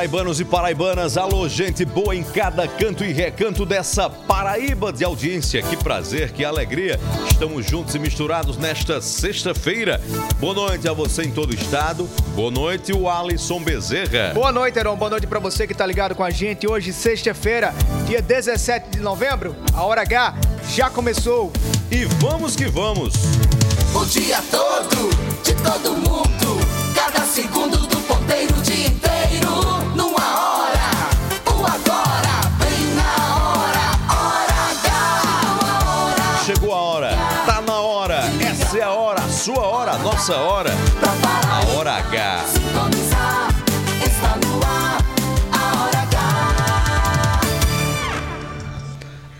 Paraibanos e paraibanas. Alô, gente boa em cada canto e recanto dessa Paraíba de audiência. Que prazer, que alegria. Estamos juntos e misturados nesta sexta-feira. Boa noite a você em todo o estado. Boa noite, o Alisson Bezerra. Boa noite, Heron. Boa noite pra você que tá ligado com a gente. Hoje, sexta-feira, dia 17 de novembro. A hora H já começou. E vamos que vamos. O dia todo, de todo mundo. Cada segundo do ponteiro, dia inteiro. Numa hora, o agora. Bem na hora, hora H. Uma hora Chegou a hora, tá na hora. Essa é a hora, a sua hora, a nossa hora. a hora H.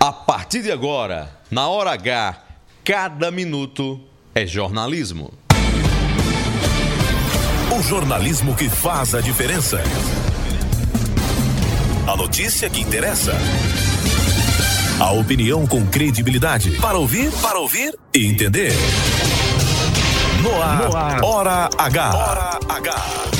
A partir de agora, na hora H, cada minuto é jornalismo. O jornalismo que faz a diferença. A notícia que interessa. A opinião com credibilidade. Para ouvir, para ouvir e entender. No ar, Hora H. Hora H.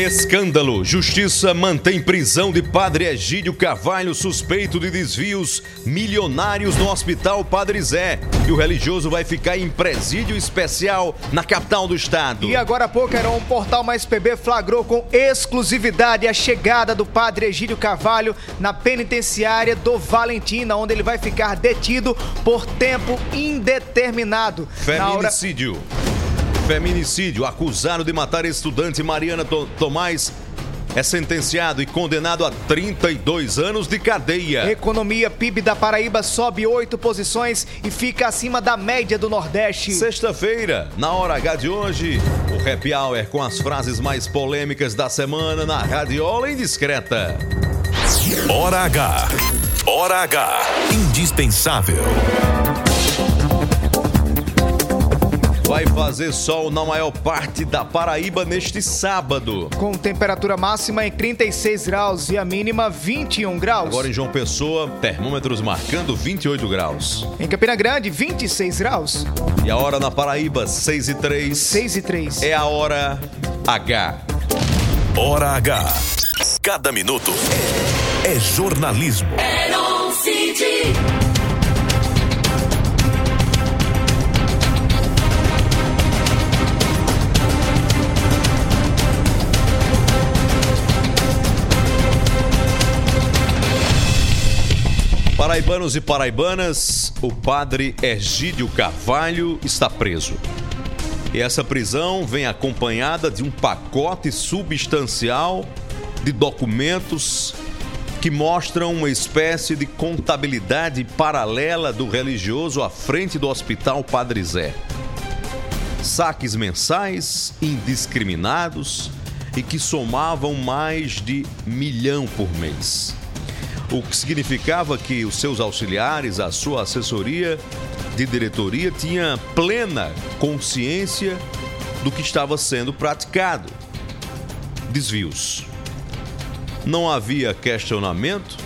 Escândalo. Justiça mantém prisão de padre Egídio Carvalho, suspeito de desvios milionários no Hospital Padre Zé. E o religioso vai ficar em presídio especial na capital do estado. E agora há pouco, Heron, um portal mais PB flagrou com exclusividade a chegada do padre Egídio Carvalho na penitenciária do Valentina, onde ele vai ficar detido por tempo indeterminado. Na hora- Feminicídio. Acusado de matar estudante Mariana To- Tomás é sentenciado e condenado a 32 anos de cadeia. Economia PIB da Paraíba sobe oito posições e fica acima da média do Nordeste. Sexta-feira, na hora H de hoje, o Happy Hour com as frases mais polêmicas da semana na Radiola Indiscreta. Hora H. Hora H. Indispensável. Vai fazer sol na maior parte da Paraíba neste sábado. Com temperatura máxima em 36 graus e a mínima 21 graus. Agora em João Pessoa, termômetros marcando 28 graus. Em Campina Grande, 26 graus. E a hora na Paraíba, 6 e 3. 6 e 3. É a hora H. Hora H. Cada minuto é jornalismo. Heron Paraibanos e paraibanas, o padre Egídio Carvalho está preso. E essa prisão vem acompanhada de um pacote substancial de documentos que mostram uma espécie de contabilidade paralela do religioso à frente do Hospital Padre Zé. Saques mensais indiscriminados e que somavam mais de milhão por mês o que significava que os seus auxiliares, a sua assessoria de diretoria tinha plena consciência do que estava sendo praticado. Desvios. Não havia questionamento,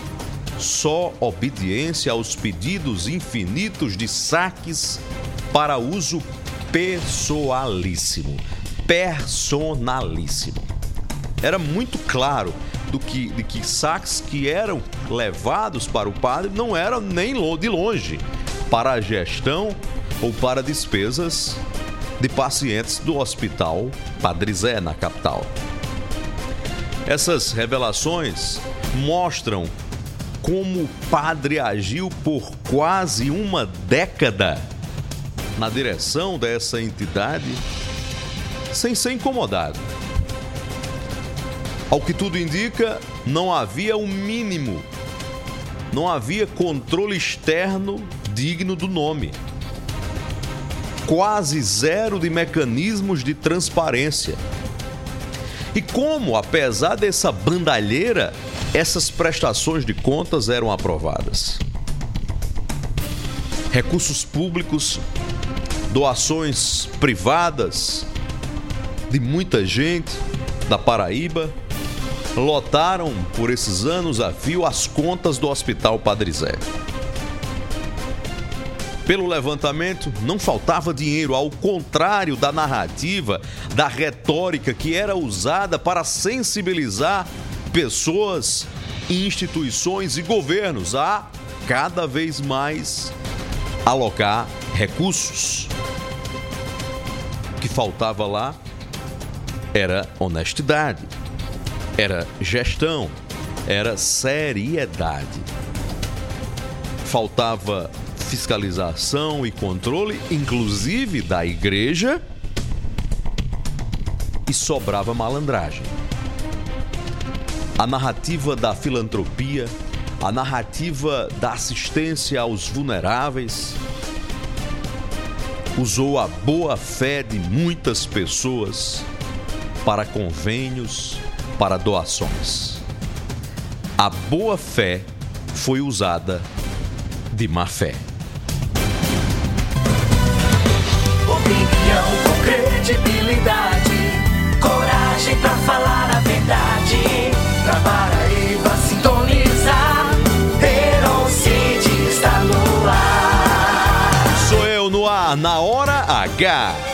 só obediência aos pedidos infinitos de saques para uso pessoalíssimo. Personalíssimo. Era muito claro do que, de que saques que eram levados para o padre não eram nem de longe para a gestão ou para despesas de pacientes do hospital Padre Zé, na capital. Essas revelações mostram como o padre agiu por quase uma década na direção dessa entidade sem ser incomodado. Ao que tudo indica, não havia o um mínimo, não havia controle externo digno do nome. Quase zero de mecanismos de transparência. E como, apesar dessa bandalheira, essas prestações de contas eram aprovadas? Recursos públicos, doações privadas de muita gente da Paraíba lotaram por esses anos a fio as contas do Hospital Padre Zé. Pelo levantamento, não faltava dinheiro, ao contrário da narrativa, da retórica que era usada para sensibilizar pessoas, instituições e governos a cada vez mais alocar recursos. O que faltava lá era honestidade, era gestão, era seriedade. Faltava fiscalização e controle, inclusive da igreja, e sobrava malandragem. A narrativa da filantropia, a narrativa da assistência aos vulneráveis, usou a boa fé de muitas pessoas para convênios, para doações. A boa fé foi usada de má fé. Opinião com credibilidade, coragem pra falar a verdade. Pra Paraíba sintonizar, Heron City está no ar. Sou eu no ar, na. Hora H.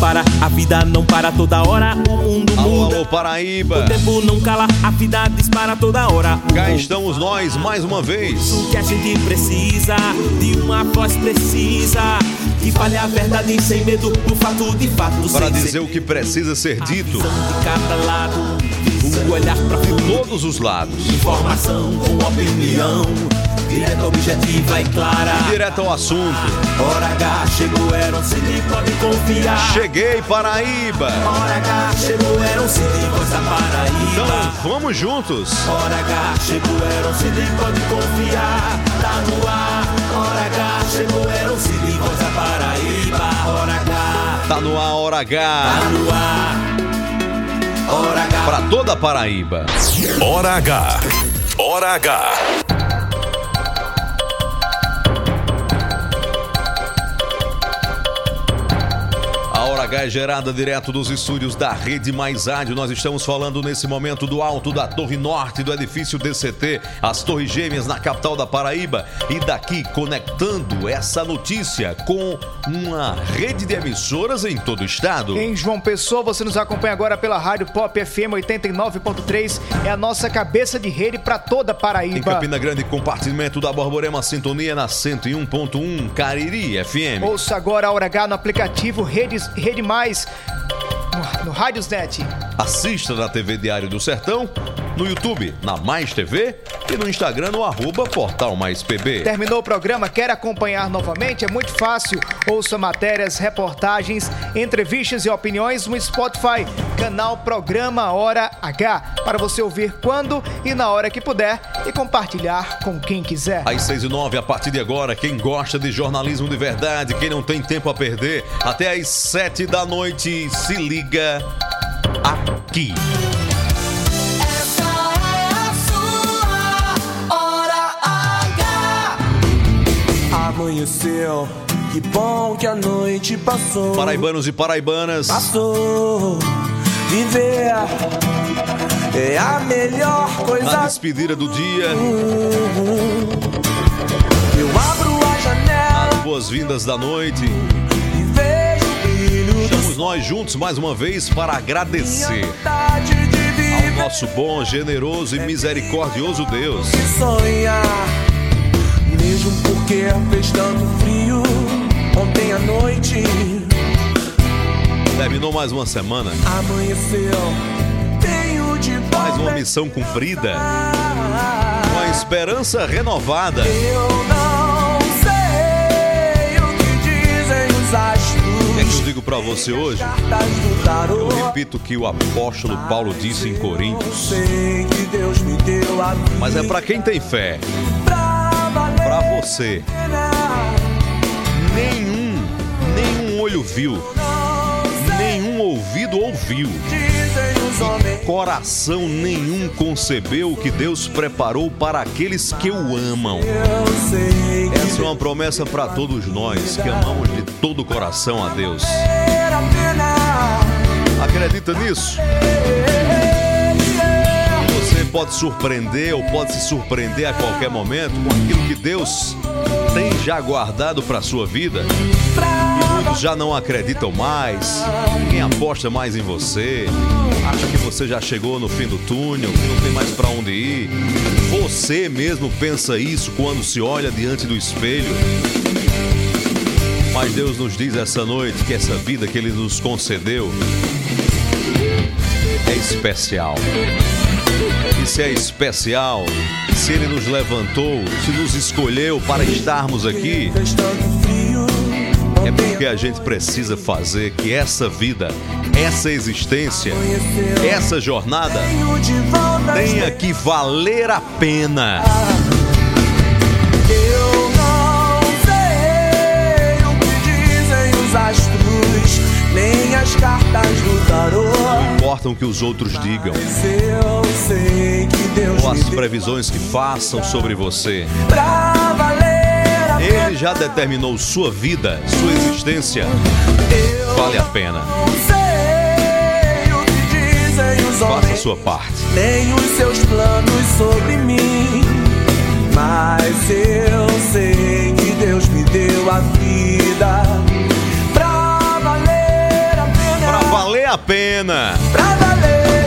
Para, a vida não para toda hora. O mundo Alô, muda. alô, Paraíba. O tempo não cala, a vida dispara toda hora. Cá estamos nós mais uma vez. O que a gente precisa de uma voz precisa que fale a verdade sem medo do fato de fato. Para dizer o que precisa ser dito de cada lado, o olhar frente, todos os lados. informação com opinião, direta, objetiva e clara. Direto ao assunto. Hora H chegou, era um City, pode confiar. Cheguei, Paraíba. Hora H chegou, era um City, voz da Então Paraíba. vamos juntos. Hora H chegou, era um City, pode confiar. Tá no ar. Hora H chegou, era um voz da Paraíba. Hora H, Tá no ar, hora tá H. no ar. Para toda a Paraíba. Hora H. Hora H. Hora H é gerada direto dos estúdios da Rede Mais Rádio. Nós estamos falando nesse momento do alto da Torre Norte do edifício DCT, as Torres Gêmeas na capital da Paraíba. E daqui conectando essa notícia com uma rede de emissoras em todo o estado. Em João Pessoa, você nos acompanha agora pela Rádio Pop FM 89.3. É a nossa cabeça de rede para toda a Em Paraíba. Campina Grande, compartimento da Borborema Sintonia na 101.1 Cariri FM. Ouça agora a Hora H no aplicativo Rede, Rede Mais, no, no Rádiosnet. Assista na TV Diário do Sertão, no YouTube, na Mais TV e no Instagram no arroba Portal Mais PB. Terminou o programa, quer acompanhar novamente? É muito fácil. Ouça matérias, reportagens, entrevistas e opiniões no Spotify, canal Programa Hora H, para você ouvir quando e na hora que puder e compartilhar com quem quiser. Às 6 e 9, a partir de agora, quem gosta de jornalismo de verdade, quem não tem tempo a perder, até às 7 da noite, se liga aqui. Amanheceu, que bom que a noite passou. Paraibanos e paraibanas, Passou, viver é a melhor coisa. despedida do dia, Eu abro a janela boas-vindas da noite. e vejo o brilho Estamos nós juntos mais uma vez para agradecer. de nosso bom, generoso e misericordioso Deus. sonhar, mesmo porque fez tanto frio ontem à noite. Terminou mais uma semana, Amanheceu, tenho de mais uma missão cumprida, a- uma esperança renovada. Eu não sei o que dizem os O que é que eu astros. digo pra você hoje? Eu repito o que o apóstolo Paulo disse em Coríntios. Mas é pra quem tem fé, você. Nenhum, nenhum olho viu, nenhum ouvido ouviu. Homens Coração nenhum concebeu o que Deus preparou para aqueles que o amam. Essa é uma promessa para todos nós que amamos de todo o coração a Deus. Acredita nisso? Pode surpreender ou pode se surpreender a qualquer momento com aquilo que Deus tem já guardado para sua vida. E muitos já não acreditam mais, ninguém aposta mais em você, acha que você já chegou no fim do túnel, que não tem mais para onde ir. Você mesmo pensa isso quando se olha diante do espelho. Mas Deus nos diz essa noite que essa vida que Ele nos concedeu é especial. Se é especial, se Ele nos levantou, se nos escolheu para estarmos aqui, é porque a gente precisa fazer que essa vida, essa existência, essa jornada tenha que valer a pena. Eu não sei o que dizem os astros, nem as cartas do tarô. Importam o que os outros digam, ou as previsões que façam sobre você. Ele já determinou sua vida, sua existência. Vale a pena. Faça a sua parte. nem os seus planos sobre mim. Mas eu sei que Deus me deu a vida a pena. Pra valer.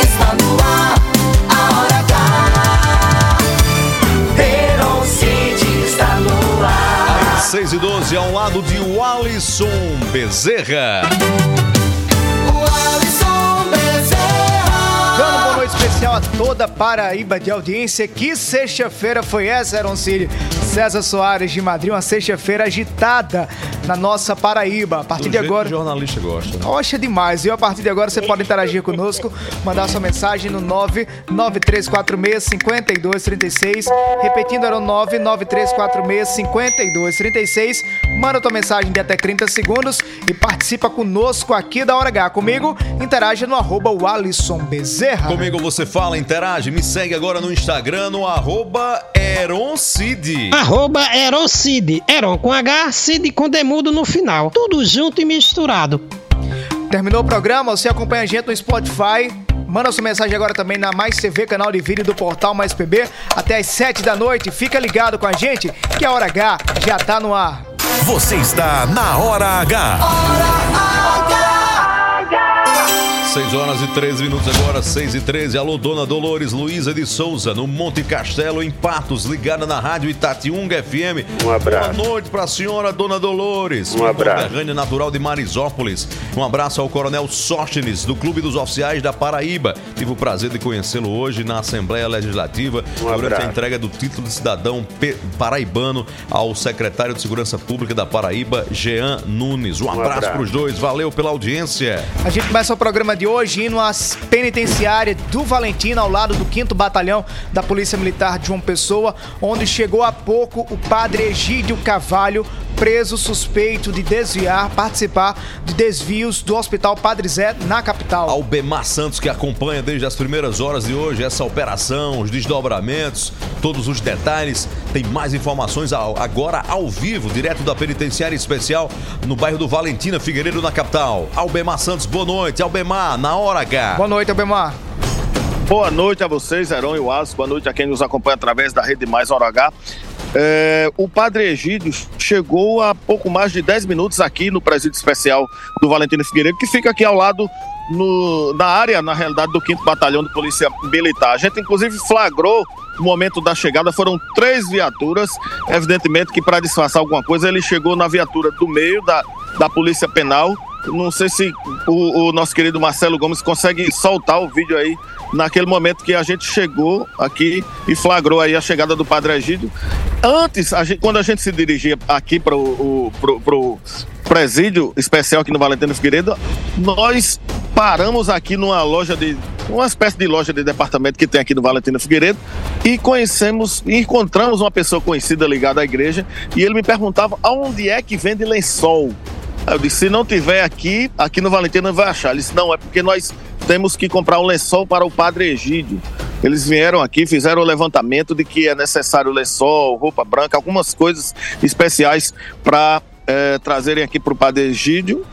Está no ar, a hora H. Está no ar. 6 e 12 ao lado de Walisson Bezerra. O Alisson Bezerra. Dando boa noite especial a toda Paraíba de audiência. Que sexta-feira foi essa, Aaron City? César Soares de Madrid, uma sexta-feira agitada na nossa Paraíba. A partir Do de jeito que agora. o jornalista gosta. né? É demais. E a partir de agora você pode interagir conosco, mandar sua mensagem no 993465236. Repetindo, era o 993465236. Manda tua mensagem de até 30 segundos e participa conosco aqui da Hora H. Comigo, interaja no arroba Alisson Bezerra. Comigo você fala, interage, me segue agora no Instagram no arroba Eroncid. Arroba Erocid. Eron com H, Cid com demudo no final. Tudo junto e misturado. Terminou o programa, você acompanha a gente no Spotify. Manda sua mensagem agora também na Mais TV, canal de vídeo do Portal Mais PB, até às 7 da noite. Fica ligado com a gente que a Hora H já tá no ar. Você está na Hora H. 6 horas e 13 minutos agora, 6 e 13. Alô, dona Dolores Luiza de Souza, no Monte Castelo, em Patos, ligada na rádio Itatiunga FM. Um abraço. Boa noite pra senhora, dona Dolores. Um abraço. Conterrânea natural de Marisópolis. Um abraço ao Coronel Sóstenes, do Clube dos Oficiais da Paraíba. Tive o prazer de conhecê-lo hoje na Assembleia Legislativa, Um durante abraço. a entrega do título de cidadão paraibano ao secretário de Segurança Pública da Paraíba, Jean Nunes. Um abraço abraço. pros dois, valeu pela audiência. A gente começa o programa de hoje indo às penitenciárias do Valentina, ao lado do 5 Batalhão da Polícia Militar de João Pessoa, onde chegou há pouco o padre Egídio Cavalho, preso suspeito de desviar, participar de desvios do Hospital Padre Zé na capital. Albemar Santos que acompanha desde as primeiras horas de hoje essa operação, os desdobramentos, todos os detalhes. Tem mais informações agora ao vivo, direto da penitenciária especial no bairro do Valentina Figueiredo, na capital. Albemar Santos, boa noite. Albemar, na hora H. Boa noite, Albemar. Boa noite a vocês, Heron e Wallace. Boa noite a quem nos acompanha através da Rede Mais Hora H. É, o Padre Egídio chegou há pouco mais de 10 minutos aqui no presídio especial do Valentino Figueiredo, que fica aqui ao lado no, na área, na realidade, do 5 Batalhão de Polícia Militar. A gente, inclusive, flagrou no momento da chegada, foram três viaturas. Evidentemente que, para disfarçar alguma coisa, ele chegou na viatura do meio da, da Polícia Penal. Não sei se o, o nosso querido Marcelo Gomes consegue soltar o vídeo aí naquele momento que a gente chegou aqui e flagrou aí a chegada do Padre Egídio. Antes, a gente, quando a gente se dirigia aqui para o pro, pro presídio especial aqui no Valentino Figueiredo, nós paramos aqui numa loja de uma espécie de loja de departamento que tem aqui no Valentino Figueiredo e conhecemos, encontramos uma pessoa conhecida ligada à igreja e ele me perguntava aonde é que vende lençol. Aí eu disse, se não tiver aqui, aqui no Valentino não vai achar. Ele disse, não, é porque nós temos que comprar um lençol para o Padre Egídio. Eles vieram aqui, fizeram o levantamento de que é necessário lençol, roupa branca, algumas coisas especiais para é, trazerem aqui para o Padre Egídio,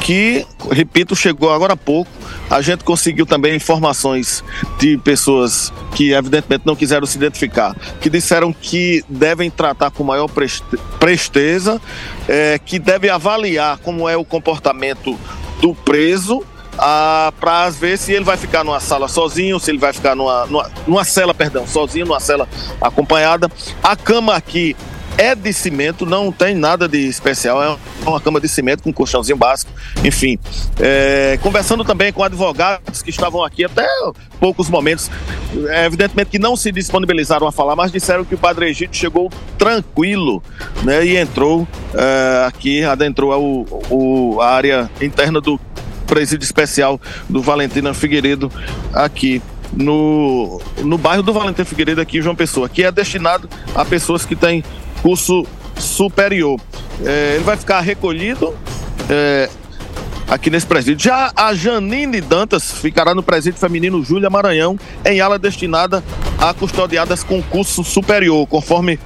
que, repito, chegou agora há pouco. A gente conseguiu também informações de pessoas que, evidentemente, não quiseram se identificar, que disseram que devem tratar com maior presteza, é, que devem avaliar como é o comportamento do preso para ver se ele vai ficar numa sala sozinho, se ele vai ficar numa, numa, numa cela, perdão, sozinho, numa cela acompanhada. A cama aqui é de cimento, não tem nada de especial, é uma cama de cimento com um colchãozinho básico, enfim. É, conversando também com advogados que estavam aqui até poucos momentos, é, evidentemente que não se disponibilizaram a falar, mas disseram que o Padre Egito chegou tranquilo, né, e entrou é, aqui, adentrou a área interna do presídio especial do Valentina Figueiredo aqui no, no bairro do Valentim Figueiredo, aqui em João Pessoa, que é destinado a pessoas que têm curso superior. É, ele vai ficar recolhido é, aqui nesse presídio. Já a Janine Dantas ficará no presídio feminino Júlia Maranhão, em ala destinada a custodiadas com curso superior, conforme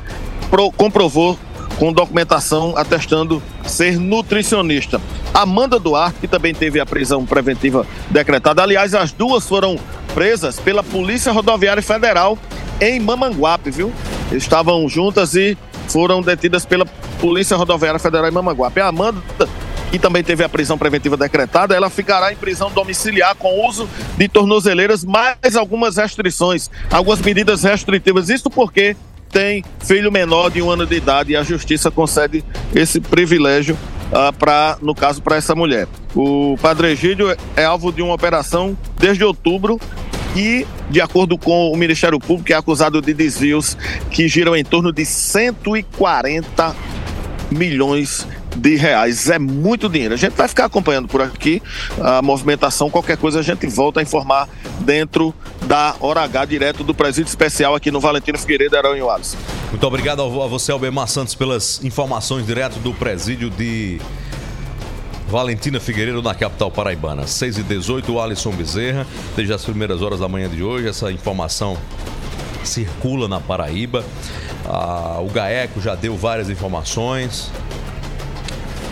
pro, comprovou com documentação atestando ser nutricionista. Amanda Duarte, que também teve a prisão preventiva decretada. Aliás, as duas foram presas pela Polícia Rodoviária Federal em Mamanguape, viu? Estavam juntas e foram detidas pela Polícia Rodoviária Federal em Mamanguape. A Amanda, que também teve a prisão preventiva decretada, ela ficará em prisão domiciliar com uso de tornozeleiras, mais algumas restrições, algumas medidas restritivas. Isso porque tem filho menor de um ano de idade e a justiça concede esse privilégio uh, para, no caso, para essa mulher. O Padre Egídio é alvo de uma operação desde outubro e, de acordo com o Ministério Público, é acusado de desvios que giram em torno de 140 milhões de reais. É muito dinheiro. A gente vai ficar acompanhando por aqui a movimentação. Qualquer coisa a gente volta a informar dentro da Hora H, direto do presídio especial aqui no Valentino Figueiredo, Aranho Alisson. Muito obrigado a você, Albemar Santos, pelas informações direto do presídio de Valentina Figueiredo na capital paraibana. 6 e 18 o Alisson Bezerra, desde as primeiras horas da manhã de hoje, essa informação circula na Paraíba. Ah, o GAECO já deu várias informações.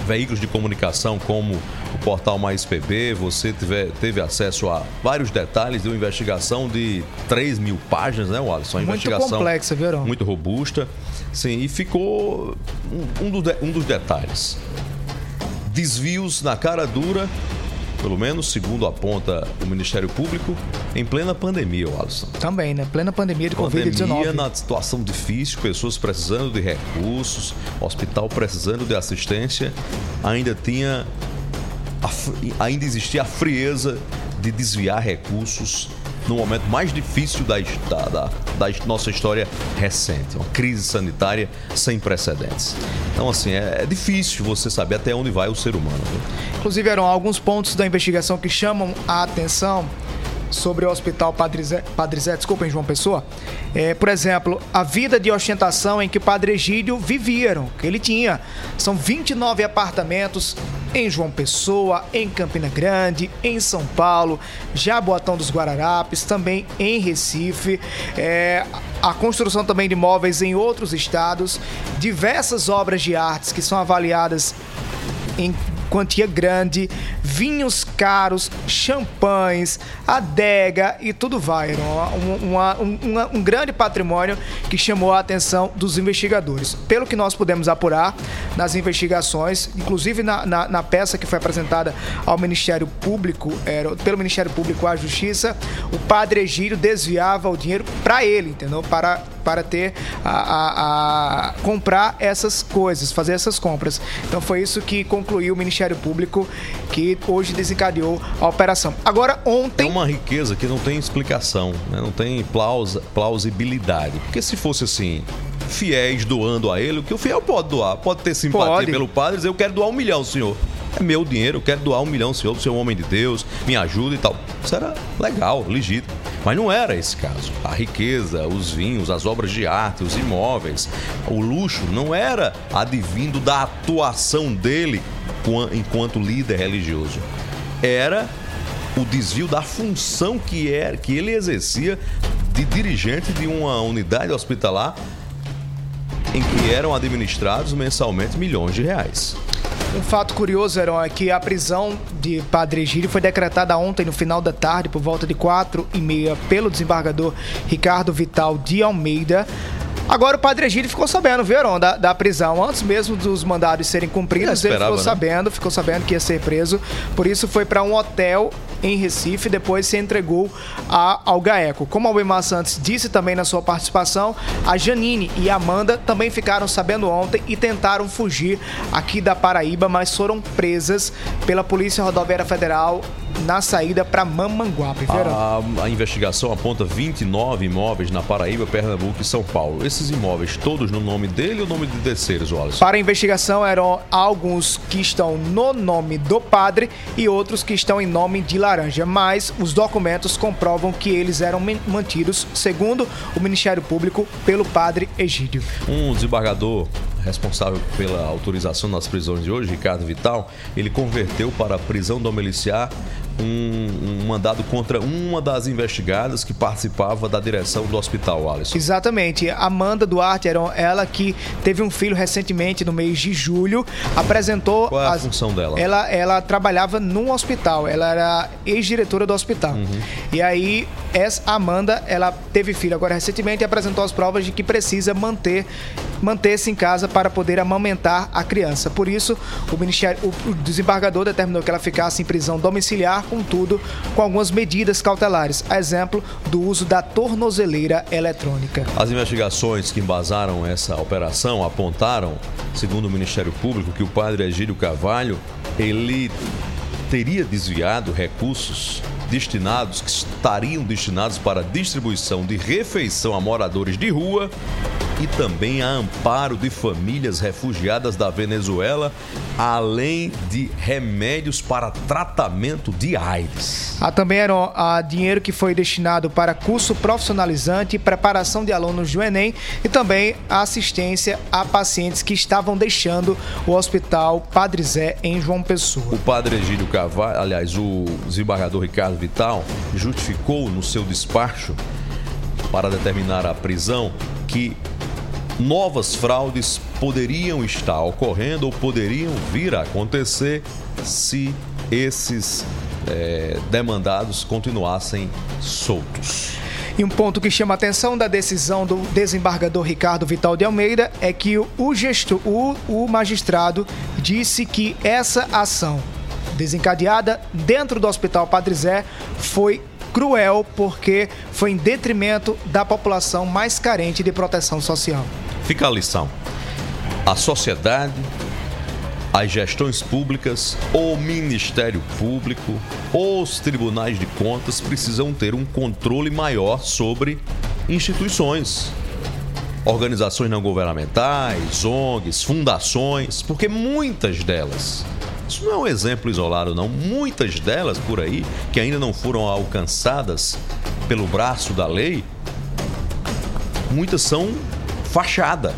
Veículos de comunicação como o portal Mais PB, você tiver, teve acesso a vários detalhes de uma investigação de 3 mil páginas, né, Alisson? Uma muito investigação complexa, viu? Muito robusta. Sim, e ficou um, um, do, um dos detalhes desvios na cara dura, pelo menos segundo aponta o Ministério Público, em plena pandemia, Alisson. Também, né? Plena pandemia de Covid-19. Pandemia na situação difícil, pessoas precisando de recursos, hospital precisando de assistência, ainda tinha ainda existia a frieza de desviar recursos no momento mais difícil da, da, da, nossa história recente. Uma crise sanitária sem precedentes. Então, assim, é, é difícil você saber até onde vai o ser humano. Viu? Inclusive, eram alguns pontos da investigação que chamam a atenção sobre o Hospital Padre Zé, Padre Zé João Pessoa. É, por exemplo, a vida de ostentação em que Padre Egídio vivia, que ele tinha. São 29 apartamentos em João Pessoa, em Campina Grande, em São Paulo, Jaboatão dos Guararapes, também em Recife. É, a construção também de imóveis em outros estados, diversas obras de artes que são avaliadas em quantia grande, vinhos caros, champanhes, adega e tudo vai. Era um, uma- um- grande patrimônio que chamou a atenção dos investigadores. Pelo que nós pudemos apurar nas investigações, inclusive na, na- na peça que foi apresentada ao Ministério Público, era, pelo Ministério Público à Justiça, o padre Egídio desviava o dinheiro para ele, entendeu? Para, para ter a, a- a- comprar essas coisas, fazer essas compras. Então foi isso que concluiu o Ministério Público, que hoje desencadeou a operação. Agora, É ontem. uma riqueza que não tem explicação, né? não tem plausa- plausibilidade. Porque se fosse assim, fiéis doando a ele, o que o fiel pode doar? Pode ter simpatia Pode. pelo padre e dizer, eu quero doar um milhão, senhor. É meu dinheiro, eu quero doar um milhão, senhor, você é um homem de Deus, me ajuda e tal. Isso era legal, legítimo. Mas não era esse caso. A riqueza, os vinhos, as obras de arte, os imóveis, o luxo não era advindo da atuação dele qua- enquanto líder religioso. Era o desvio da função que, era, que ele exercia de dirigente de uma unidade hospitalar em que eram administrados mensalmente milhões de reais. Um fato curioso, Heron, é que a prisão de Padre Egídio foi decretada ontem, no final da tarde, por volta de quatro e meia, pelo desembargador Ricardo Vital de Almeida. Agora o Padre Egídio ficou sabendo, viu, Heron, da, da prisão. Antes mesmo dos mandados serem cumpridos, ele esperava, ficou né? sabendo, ficou sabendo que ia ser preso. Por isso foi para um hotel em Recife, depois se entregou a, ao GAECO. Como Albemar Santos disse também na sua participação, a Janine e a Amanda também ficaram sabendo ontem e tentaram fugir aqui da Paraíba, mas foram presas pela Polícia Rodoviária Federal na saída para Mamanguape. A, a investigação aponta 29 imóveis na Paraíba, Pernambuco e São Paulo. Esses imóveis todos no nome dele ou nome de terceiros, Wallace? Para a investigação eram alguns que estão no nome do padre e outros que estão em nome de Laranja, mas os documentos comprovam que eles eram mantidos, segundo o Ministério Público, pelo padre Egídio. Um desembargador responsável pela autorização das prisões de hoje, Ricardo Vital, ele converteu para a prisão domiciliar um, um mandado contra uma das investigadas que participava da direção do hospital, Alisson. Exatamente. Amanda Duarte era ela que teve um filho recentemente no mês de julho, apresentou Qual é a as- função dela? Ela, ela trabalhava num hospital, ela era ex-diretora do hospital. Uhum. E aí, essa Amanda, ela teve filho agora recentemente e apresentou as provas de que precisa manter manter-se em casa para poder amamentar a criança. Por isso, o Ministério, o, desembargador determinou que ela ficasse em prisão domiciliar, contudo, com algumas medidas cautelares, a exemplo do uso da tornozeleira eletrônica. As investigações que embasaram essa operação apontaram, segundo o Ministério Público, que o padre Egídio Carvalho, ele teria desviado recursos destinados, que estariam destinados para distribuição de refeição a moradores de rua e também a amparo de famílias refugiadas da Venezuela, além de remédios para tratamento de AIDS. Há também era ah, dinheiro que foi destinado para curso profissionalizante, preparação de alunos do Enem e também assistência a pacientes que estavam deixando o Hospital Padre Zé em João Pessoa. O padre Egídio Carvalho, aliás, o desembargador Ricardo Vital, justificou no seu despacho para determinar a prisão que novas fraudes poderiam estar ocorrendo ou poderiam vir a acontecer se esses eh, demandados continuassem soltos. E um ponto que chama a atenção da decisão do desembargador Ricardo Vital de Almeida é que o, gesto, o, o magistrado disse que essa ação desencadeada dentro do Hospital Padre Zé foi cruel porque foi em detrimento da população mais carente de proteção social. Fica a lição. A sociedade, as gestões públicas, o Ministério Público, os tribunais de contas precisam ter um controle maior sobre instituições, organizações não governamentais, ONGs, fundações, porque muitas delas, isso não é um exemplo isolado, não, muitas delas por aí que ainda não foram alcançadas pelo braço da lei, muitas são fachada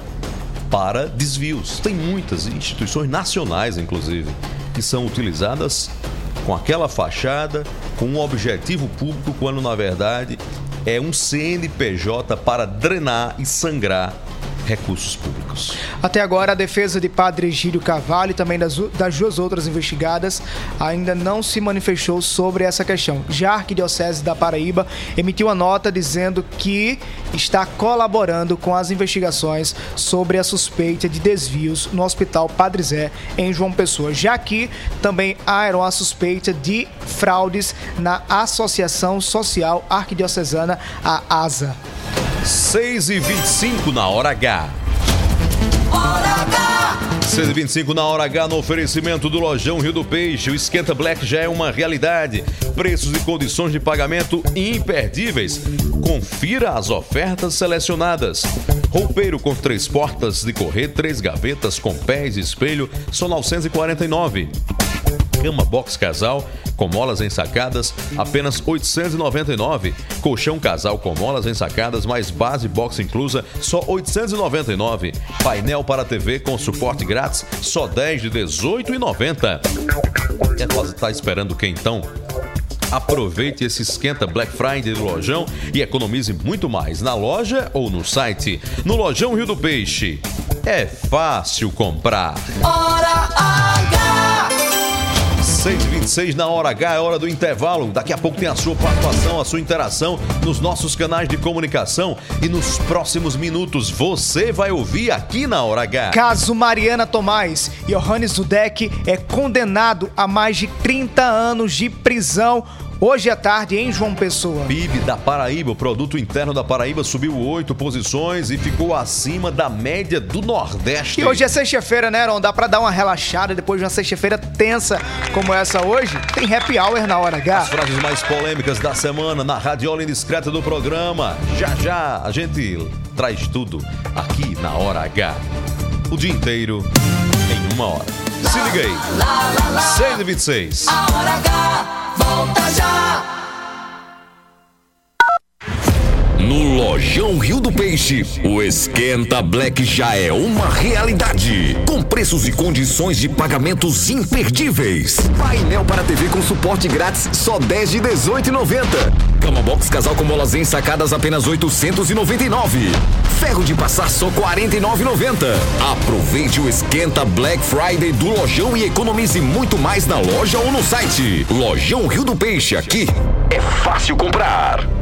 para desvios. Tem muitas instituições nacionais, inclusive, que são utilizadas com aquela fachada, com um objetivo público, quando na verdade é um CNPJ para drenar e sangrar recursos públicos. Até agora, a defesa de Padre Egílio Carvalho e também das, das duas outras investigadas ainda não se manifestou sobre essa questão. Já a Arquidiocese da Paraíba emitiu uma nota dizendo que está colaborando com as investigações sobre a suspeita de desvios no Hospital Padre Zé, em João Pessoa. Já que também há uma suspeita de fraudes na Associação Social Arquidiocesana, a ASA. 6 e 25 na hora H. Hora H! 6 e 25 na hora H no oferecimento do Lojão Rio do Peixe. O Esquenta Black já é uma realidade. Preços e condições de pagamento imperdíveis. Confira as ofertas selecionadas. Roupeiro com três portas de correr, três gavetas com pés e espelho, só 949. Cama box casal com molas ensacadas, apenas 899. Colchão casal com molas ensacadas mais base box inclusa, só 899. Painel para TV com suporte grátis, só 10 de 18,90. É, tá esperando quem então? Aproveite esse esquenta Black Friday do Lojão e economize muito mais na loja ou no site. No Lojão Rio do Peixe. É fácil comprar. 6h26 na hora H, é hora do intervalo. Daqui a pouco tem a sua participação, a sua interação nos nossos canais de comunicação. E nos próximos minutos você vai ouvir aqui na hora H. Caso Mariana Tomás, Johannes Dudek é condenado a mais de 30 anos de prisão hoje à tarde em João Pessoa. PIB da Paraíba, o produto interno da Paraíba subiu oito posições e ficou acima da média do Nordeste. E hoje é sexta-feira, né, Aaron? Dá pra dar uma relaxada depois de uma sexta-feira tensa como essa hoje? Tem happy hour na hora H. As frases mais polêmicas da semana na radiola indiscreta do programa. Já já a gente traz tudo aqui na hora H. O dia inteiro em uma hora. Se liga aí. 6 e 26. A Hora H volta já! No Lojão Rio do Peixe, o Esquenta Black já é uma realidade. Com preços e condições de pagamentos imperdíveis. Painel para TV com suporte grátis, só 10 de 18,90. Cama box casal com molas ensacadas, apenas 899. Ferro de passar, só 49,90. Aproveite o Esquenta Black Friday do Lojão e economize muito mais na loja ou no site. Lojão Rio do Peixe, aqui é fácil comprar.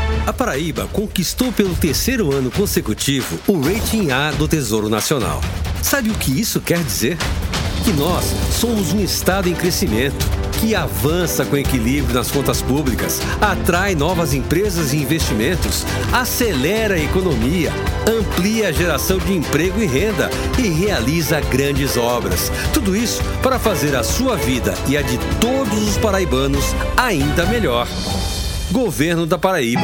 A Paraíba conquistou pelo terceiro ano consecutivo o rating A do Tesouro Nacional. Sabe o que isso quer dizer? Que nós somos um estado em crescimento, que avança com equilíbrio nas contas públicas, atrai novas empresas e investimentos, acelera a economia, amplia a geração de emprego e renda e realiza grandes obras. Tudo isso para fazer a sua vida e a de todos os paraibanos ainda melhor. Governo da Paraíba.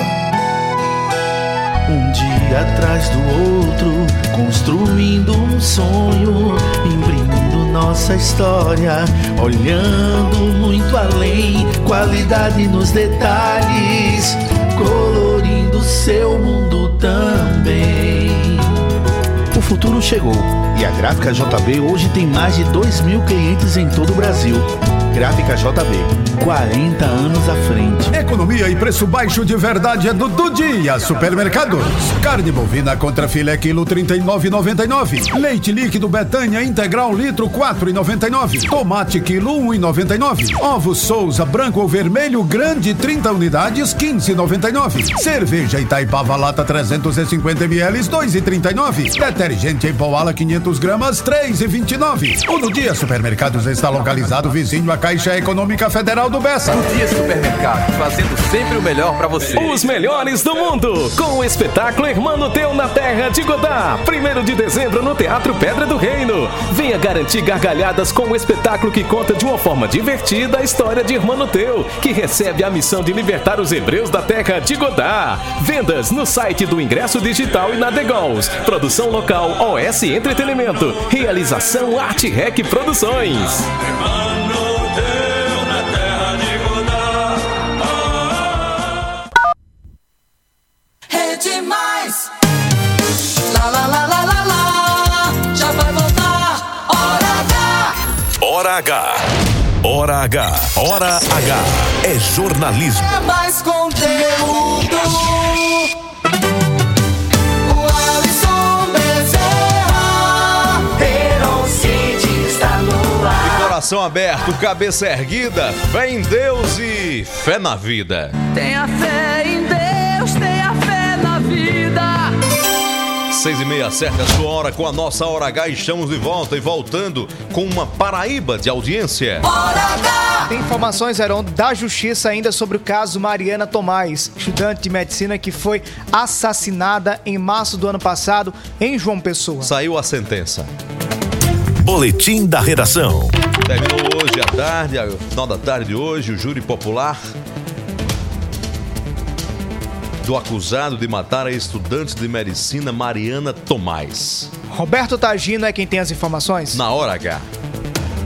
Um dia atrás do outro, construindo um sonho, imprimindo nossa história, olhando muito além, qualidade nos detalhes, colorindo seu mundo também. O futuro chegou e a Gráfica JB hoje tem mais de 2 mil clientes em todo o Brasil. Gráfica JB, 40 anos à frente. Economia e preço baixo de verdade é do Do Dia Supermercados. Carne bovina contra filé quilo 39,99. Leite líquido Betânia integral litro 4,99. Tomate quilo 1,99. Ovos Souza branco ou vermelho grande 30 unidades 15,99. Cerveja Itaipava lata 350 ml 2,39. Detergente em pó ala 500 gramas 3,29. O Do Dia Supermercados está localizado vizinho a Caixa Econômica Federal do Bessa. O Dia Supermercado, fazendo sempre o melhor para você. Os melhores do mundo, com o espetáculo Irmão Teu na Terra de Godá. Primeiro de dezembro no Teatro Pedra do Reino. Venha garantir gargalhadas com o espetáculo que conta de uma forma divertida a história de Irmão Teu, que recebe a missão de libertar os hebreus da Terra de Godá. Vendas no site do Ingresso Digital e na Degols. Produção local OS Entretenimento. Realização Arte Rec Produções. Hora H. Hora H. Hora H. É jornalismo. É mais conteúdo. O Alisson Bezerra. Heron City está no ar. Coração aberto, cabeça erguida, fé em Deus e fé na vida. Tenha fé em Deus, Seis e meia, certa a sua hora com a nossa Hora H. Estamos de volta e voltando com uma Paraíba de audiência. Tem informações, Heron, da justiça ainda sobre o caso Mariana Tomás, estudante de medicina que foi assassinada em março do ano passado em João Pessoa. Saiu a sentença. Boletim da redação. Terminou hoje à tarde, final da tarde de hoje, o júri popular do acusado de matar a estudante de medicina Mariana Tomás. Roberto Tagino é quem tem as informações? Na hora H.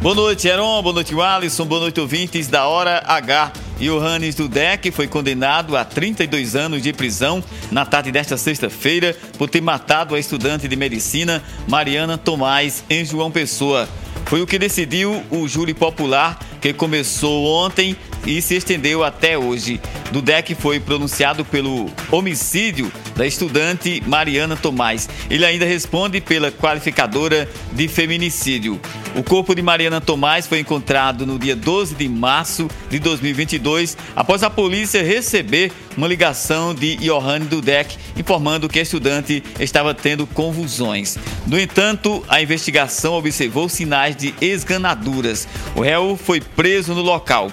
Boa noite, Heron. Boa noite, Alisson. Boa noite, ouvintes da Hora H. Johannes Dudek foi condenado a 32 anos de prisão na tarde desta sexta-feira por ter matado a estudante de medicina Mariana Tomás em João Pessoa. Foi o que decidiu o júri popular que começou ontem e se estendeu até hoje. Dudek foi pronunciado pelo homicídio da estudante Mariana Tomás. Ele ainda responde pela qualificadora de feminicídio. O corpo de Mariana Tomás foi encontrado no dia 12 de março de 2022, após a polícia receber uma ligação de Johanne Dudek informando que a estudante estava tendo convulsões. No entanto, a investigação observou sinais de esganaduras. O réu foi preso no local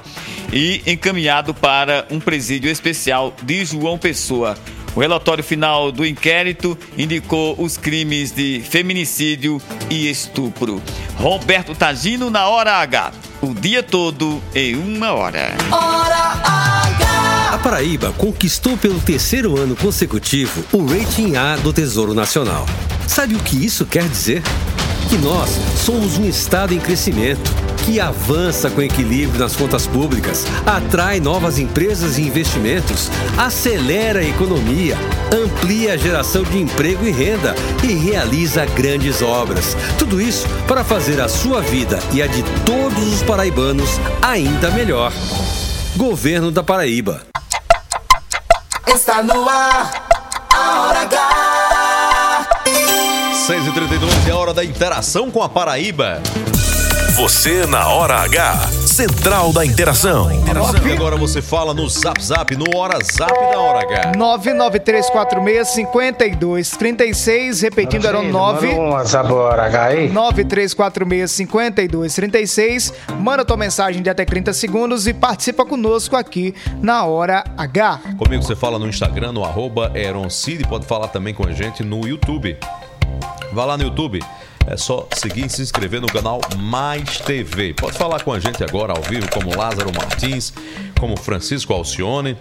e encaminhado para um presídio especial de João Pessoa. O relatório final do inquérito indicou os crimes de feminicídio e estupro. Roberto Tagino na hora H. O dia todo em uma hora. Hora H. A Paraíba conquistou pelo terceiro ano consecutivo o rating A do Tesouro Nacional. Sabe o que isso quer dizer? Que nós somos um estado em crescimento, que avança com equilíbrio nas contas públicas, atrai novas empresas e investimentos, acelera a economia, amplia a geração de emprego e renda e realiza grandes obras. Tudo isso para fazer a sua vida e a de todos os paraibanos ainda melhor. Governo da Paraíba. Está no ar. A Hora. 6h32 é a hora da interação com a Paraíba. Você na Hora H. Central da Interação. E agora você fala no Zap Zap, no Hora Zap da Hora H. 993465236, repetindo, eram 9 93465236. Manda tua mensagem de até 30 segundos e participa conosco aqui na Hora H. Comigo você fala no Instagram, no arroba Eroncid, pode falar também com a gente no YouTube. Vá lá no YouTube, é só seguir e se inscrever no canal Mais TV. Pode falar com a gente agora ao vivo, como Lázaro Martins, como Francisco Alcione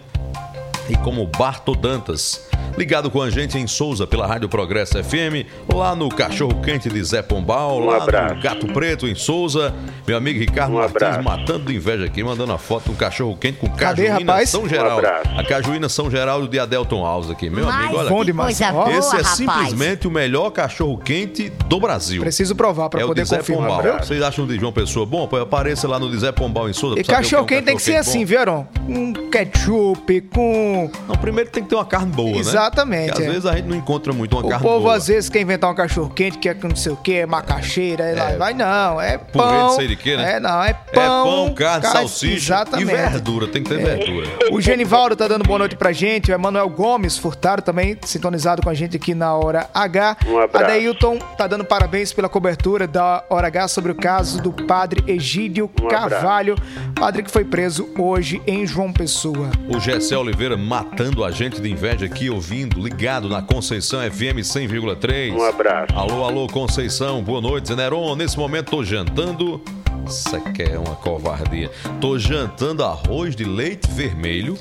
e como Barto Dantas. Ligado com a gente em Souza pela Rádio Progresso FM, lá no Cachorro Quente de Zé Pombal, Um lá abraço. no Gato Preto em Souza. Meu amigo Ricardo Um Martins abraço. matando de inveja aqui, mandando a foto do Cachorro Quente com Cadê, Cajuína rapaz? São Um Geraldo. abraço. a Cajuína São Geraldo de Adelton House aqui. Meu Mas amigo, olha. bom demais. Boa, Esse é rapaz. simplesmente o melhor cachorro quente do Brasil. Preciso provar para é o poder de Zé confirmar. Pombal. Vocês acham de João Pessoa bom? Pois apareça lá no de Zé Pombal em Souza. E é um cachorro quente tem que ser assim, bom. viu? Com ketchup, com. Não, primeiro tem que ter uma carne boa, né? Exatamente. Porque às é. vezes a gente não encontra muito uma O carne povo boa. às vezes quer inventar um cachorro quente, quer que não sei o que, é macaxeira, aí lá vai. Não, é pão. sei de quê, né? É, não, é É pão. pão, carne, salsicha Exatamente. e verdura. Tem que ter verdura. O Genivaldo tá dando boa noite pra gente. O Emanuel Gomes Furtado também sintonizado com a gente aqui na Hora H. Um abraço. Adeilton tá dando parabéns pela cobertura da Hora H sobre o caso do padre Egídio Um. Carvalho, padre que foi preso hoje em João Pessoa. O Gessé Oliveira matando a gente de inveja aqui, ouvindo, ligado na Conceição FM 100,3. Um abraço. Alô, alô, Conceição, boa noite, Zeneron. Nesse momento tô jantando. Isso aqui é uma covardia. Tô jantando arroz de leite vermelho.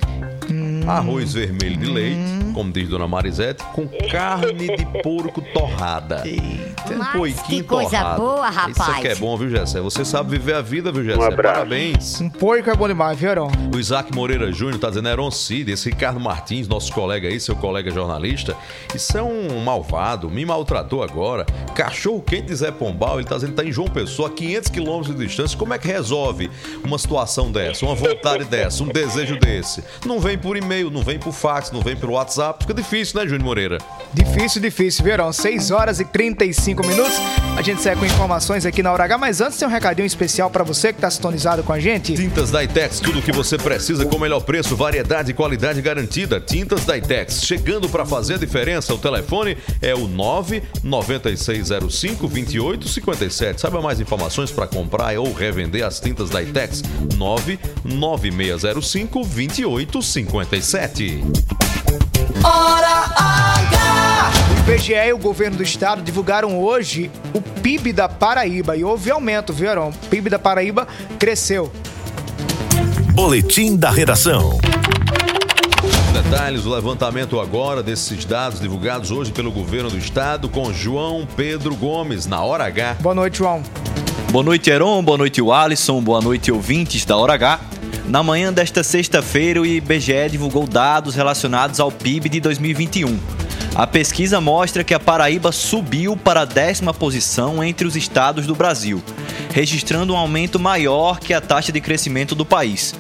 Arroz vermelho de leite, como diz Dona Marisete, com carne de porco torrada. Um Mas poiquinho que coisa torrado. boa, Isso aqui é rapaz. bom, viu, Gessé? Você sabe viver a vida, viu, Gessé? Um abraço. Parabéns. Um porco é bom demais, viu, Heron? O Isaac Moreira Júnior tá dizendo, Heron Cid, esse Ricardo Martins, nosso colega aí, seu colega jornalista, isso é um malvado, me maltratou agora. Cachorro quente Zé Pombal, ele tá dizendo que tá em João Pessoa, a 500 quilômetros de distância. Como é que resolve uma situação dessa, uma vontade dessa, um desejo desse? Não vem por e-mail, não vem por fax, não vem pelo WhatsApp. Fica difícil, né, Júnior Moreira? Difícil, difícil, Verão. 6 horas e 35 minutos. A gente segue com informações aqui na Hora H, mas antes tem um recadinho especial pra você que tá sintonizado com a gente. Tintas da Itex, tudo o que você precisa com o melhor preço, variedade e qualidade garantida. Tintas da Itex, chegando para fazer a diferença. O telefone é o 99605 2857. Saiba mais informações para comprar ou revender as tintas da Itex. 99605 2857. Hora H! O IBGE e o governo do estado divulgaram hoje o PIB da Paraíba e houve aumento, viu? O PIB da Paraíba cresceu. Boletim da redação. Detalhes, o levantamento agora desses dados divulgados hoje pelo governo do estado com João Pedro Gomes, na hora H. Boa noite, João. Boa noite, Heron. Boa noite, Alisson. Boa noite, ouvintes da Hora H. Na manhã desta sexta-feira, o IBGE divulgou dados relacionados ao PIB de 2021. A pesquisa mostra que a Paraíba subiu para a décima posição entre os estados do Brasil, registrando um aumento maior que a taxa de crescimento do país.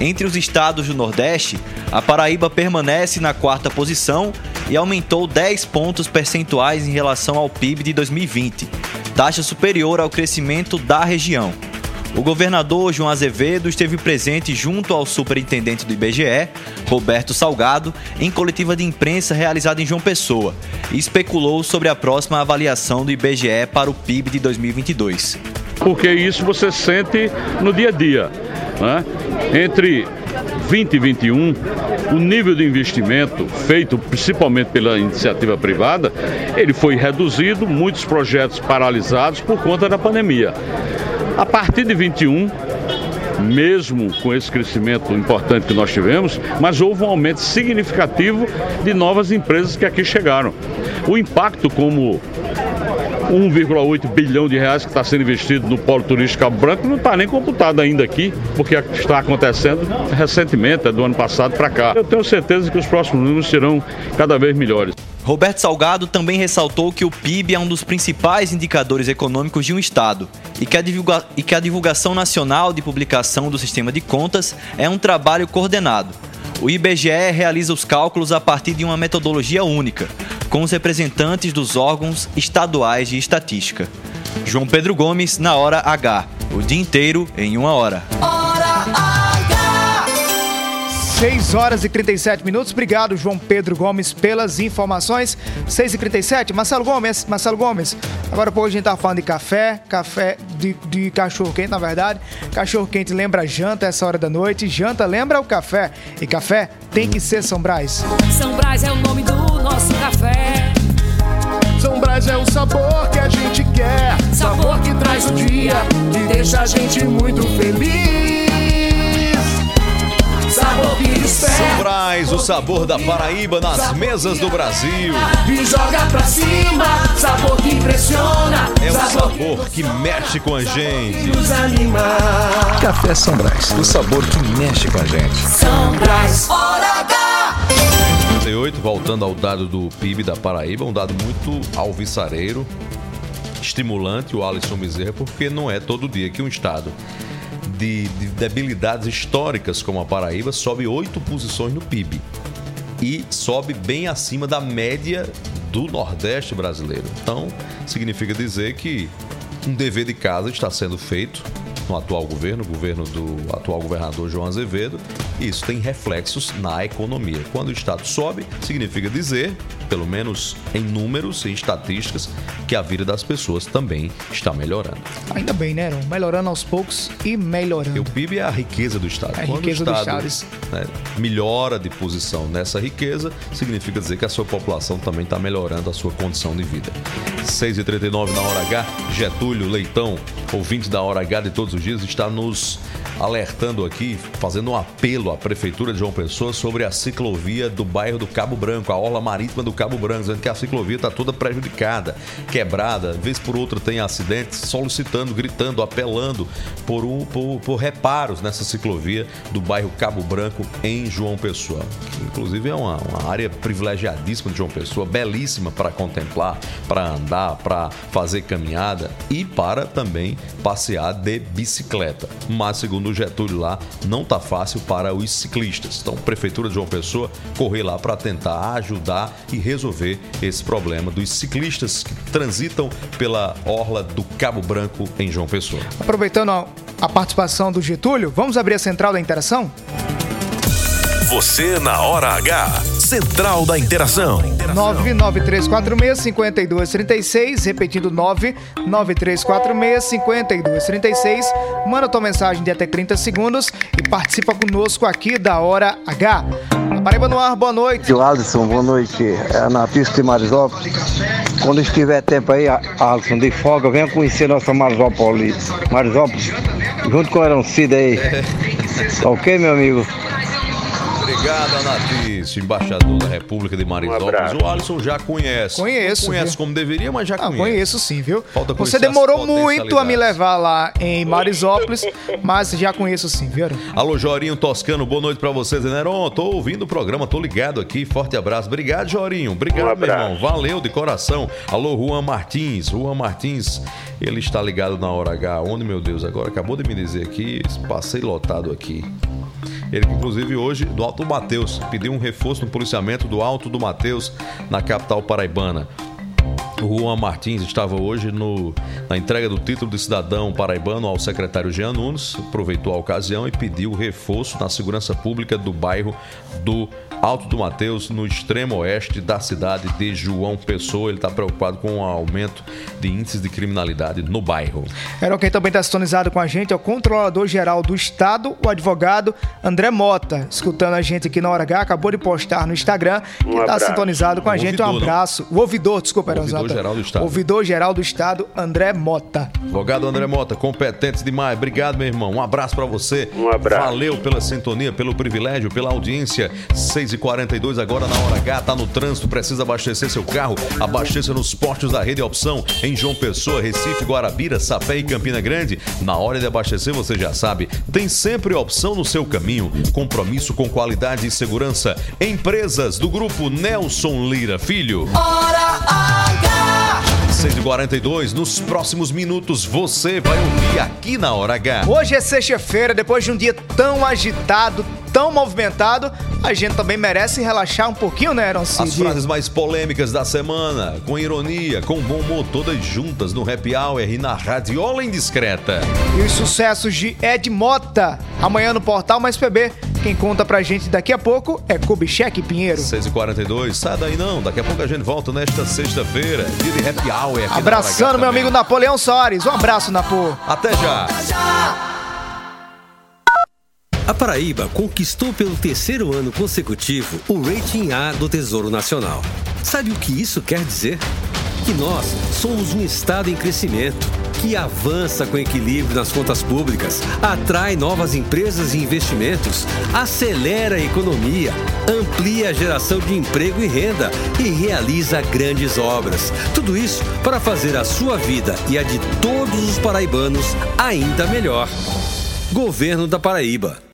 Entre os estados do Nordeste, a Paraíba permanece na quarta posição e aumentou 10 pontos percentuais em relação ao PIB de 2020, taxa superior ao crescimento da região. O governador João Azevedo esteve presente junto ao superintendente do IBGE, Roberto Salgado, em coletiva de imprensa realizada em João Pessoa e especulou sobre a próxima avaliação do IBGE para o PIB de 2022. Porque isso você sente no dia a dia. né? Entre 20 e 21, o nível de investimento feito principalmente pela iniciativa privada, ele foi reduzido, muitos projetos paralisados por conta da pandemia. A partir de 21, mesmo com esse crescimento importante que nós tivemos, mas houve um aumento significativo de novas empresas que aqui chegaram. O impacto como 1,8 bilhão de reais que está sendo investido no polo turístico Cabo Branco não está nem computado ainda aqui, porque está acontecendo recentemente, é do ano passado para cá. Eu tenho certeza que os próximos números serão cada vez melhores. Roberto Salgado também ressaltou que o PIB é um dos principais indicadores econômicos de um Estado e que, e que a divulgação nacional de publicação do sistema de contas é um trabalho coordenado. O IBGE realiza os cálculos a partir de uma metodologia única, com os representantes dos órgãos estaduais de estatística. João Pedro Gomes, na hora H. O dia inteiro em uma hora. 6 horas e 37 minutos. Obrigado, João Pedro Gomes, pelas informações. 6 e 37 Marcelo Gomes, Marcelo Gomes. Agora pouco a gente tá falando de café, café de, de cachorro quente, na verdade. Cachorro quente lembra janta essa hora da noite, janta lembra o café. E café tem que ser São Brás. São Brás é o nome do nosso café. São Brás é o sabor que a gente quer. Sabor que traz o dia, que deixa a gente muito feliz. Brás, o sabor da Paraíba nas mesas do Brasil. e joga pra cima. Sabor que impressiona. É o sabor que mexe com a gente. Café São Brás, o sabor que mexe com a gente. São Brás. Hora H! 38, voltando ao dado do PIB da Paraíba, um dado muito alvissareiro, estimulante, o Alisson Bezerra, porque não é todo dia que um estado de, de debilidades históricas como a Paraíba sobe oito posições no PIB. e sobe bem acima da média do Nordeste brasileiro. Então, significa dizer que um dever de casa está sendo feito no atual governo, governo do atual governador João Azevedo, e isso tem reflexos na economia. Quando o Estado sobe, significa dizer, pelo menos em números e estatísticas, que a vida das pessoas também está melhorando. Ainda bem, né, Aaron? Melhorando aos poucos e melhorando. E o PIB é a riqueza do Estado. É a Quando riqueza o do Estado Estado. né, melhora de posição nessa riqueza, significa dizer que a sua população também está melhorando a sua condição de vida. 6h39 na hora H, Getúlio Leitão, ouvinte da hora H de todos os dias, está nos alertando aqui, fazendo um apelo à Prefeitura de João Pessoa sobre a ciclovia do bairro do Cabo Branco, a orla marítima do Cabo Branco, dizendo que a ciclovia está toda prejudicada, quebrada, vez por outra tem acidentes, solicitando, gritando, apelando por, um, por, por reparos nessa ciclovia do bairro Cabo Branco em João Pessoa. Inclusive é uma, uma área privilegiadíssima de João Pessoa, belíssima para contemplar, para andar, para fazer caminhada e para também passear de bicicleta. Mas segundo o Getúlio lá, não tá fácil para os ciclistas. Então, Prefeitura de João Pessoa correr lá para tentar ajudar e resolver esse problema dos ciclistas que transitam pela orla do Cabo Branco em João Pessoa. Aproveitando a, participação do Getúlio, vamos abrir a central da interação? Você na hora H. Central da Interação. 99346-5236, repetindo 99346-5236. Manda tua mensagem de até 30 segundos e participa conosco aqui da Hora H. Paraíba no ar, boa noite. Tio Alisson, boa noite. É na pista de Marisópolis. Quando estiver tempo aí, Alisson, de folga, venha conhecer nossa Marisópolis. Marisópolis, junto com o Arancida aí. Tá ok, meu amigo? Obrigado, Anatício, embaixador da República de Marisópolis. o Alisson já conhece. Conheço, Não conhece viu? como deveria, mas já Ah, conhece. conheço sim, viu? Falta Você demorou muito a me levar lá em Marisópolis, mas já conheço sim, viu? Alô, Jorinho Toscano, boa noite pra você, Zeneron. Tô ouvindo o programa, tô ligado aqui. Forte abraço. Obrigado, Jorinho. Obrigado, meu irmão. Valeu de coração. Alô, Juan Martins. Juan Martins, ele está ligado na hora H. Onde, meu Deus? Agora acabou de me dizer aqui, passei lotado aqui. Ele que, inclusive, hoje, do Alto Mateus, pediu um reforço no policiamento do Alto do Mateus, na capital paraibana. O Juan Martins estava hoje no- na entrega do título de cidadão paraibano ao secretário Jean Nunes, aproveitou a ocasião e pediu reforço na segurança pública do bairro do Alto do Mateus, no extremo oeste da cidade de João Pessoa. Ele está preocupado com o aumento de índices de criminalidade no bairro. Aaron, quem também está sintonizado com a gente é o Controlador-Geral do Estado, o advogado André Mota, escutando a gente aqui na Hora H, acabou de postar no Instagram e está sintonizado com a O gente. Um ouvidor, não? abraço. O ouvidor, desculpa, Aaron, Ouvidor exato. geral do Estado. Ouvidor-Geral do Estado, André Mota. Advogado André Mota, competente demais. Obrigado, meu irmão. Um abraço pra você. Um abraço. Valeu pela sintonia, pelo privilégio, pela audiência. 6h42 agora na hora H, tá no trânsito, precisa abastecer seu carro. Abasteça nos postos da Rede Opção em João Pessoa, Recife, Guarabira, Sapé e Campina Grande. Na hora de abastecer, você já sabe, tem sempre opção no seu caminho. Compromisso com qualidade e segurança. Empresas do grupo Nelson Lira Filho. Hora H. 6h42, nos próximos minutos você vai ouvir aqui na Hora H. Hoje é sexta-feira, depois de um dia tão agitado, tão movimentado, a gente também merece relaxar um pouquinho, né, Aaron As frases mais polêmicas da semana, com ironia, com bom humor, todas juntas no Happy Hour e na Radiola Indiscreta. E os sucessos de Ed Mota. Amanhã no Portal Mais PB. Quem conta pra gente daqui a pouco é Kubitschek Pinheiro. 6h42, sai daí não, daqui a pouco a gente volta nesta sexta-feira, dia de Happy Hour Hora Abraçando meu também. amigo Napoleão Soares. Um abraço, Napo. Até já. A Paraíba conquistou pelo terceiro ano consecutivo o rating A do Tesouro Nacional. Sabe o que isso quer dizer? Que nós somos um estado em crescimento, que avança com equilíbrio nas contas públicas, atrai novas empresas e investimentos, acelera a economia, amplia a geração de emprego e renda e realiza grandes obras. Tudo isso para fazer a sua vida e a de todos os paraibanos ainda melhor. Governo da Paraíba.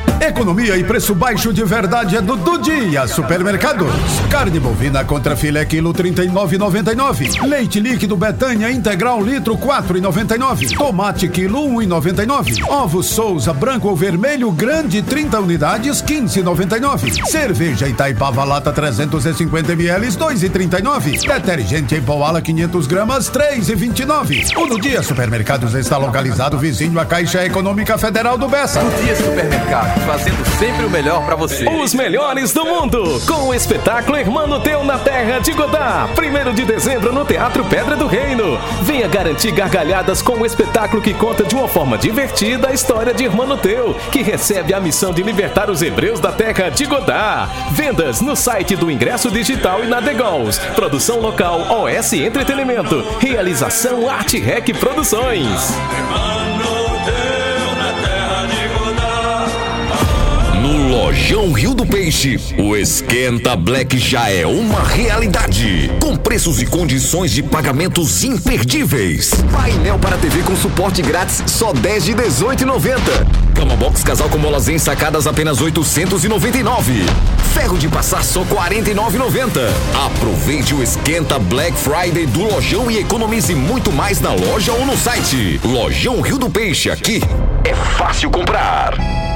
Economia e preço baixo de verdade é do Do Dia Supermercados. Carne bovina contra filé quilo 39,99. Leite líquido Betânia integral litro 4,99. Tomate quilo 1,99. Ovo Souza branco ou vermelho grande 30 unidades 15,99. Cerveja Itaipava lata 350 ml 2,39. Detergente em pó ala 500 gramas 3,29. O Do Dia Supermercados está localizado vizinho à Caixa Econômica Federal do Bessa. Do Dia Supermercado, fazendo sempre o melhor pra você. Os melhores do mundo, com o espetáculo Irmão Teu na Terra de Godá. Primeiro de dezembro no Teatro Pedra do Reino. Venha garantir gargalhadas com o espetáculo que conta de uma forma divertida a história de Irmão Teu, que recebe a missão de libertar os hebreus da Terra de Godá. Vendas no site do Ingresso Digital e na Degols. Produção local OS Entretenimento. Realização Arte Rec Produções. Lojão Rio do Peixe, o Esquenta Black já é uma realidade. Com preços e condições de pagamentos imperdíveis. Painel para TV com suporte grátis, só 10 de 18,90. Cama box casal com molas ensacadas apenas 899. Ferro de passar só 49,90. Aproveite o Esquenta Black Friday do Lojão e economize muito mais na loja ou no site. Lojão Rio do Peixe, aqui é fácil comprar.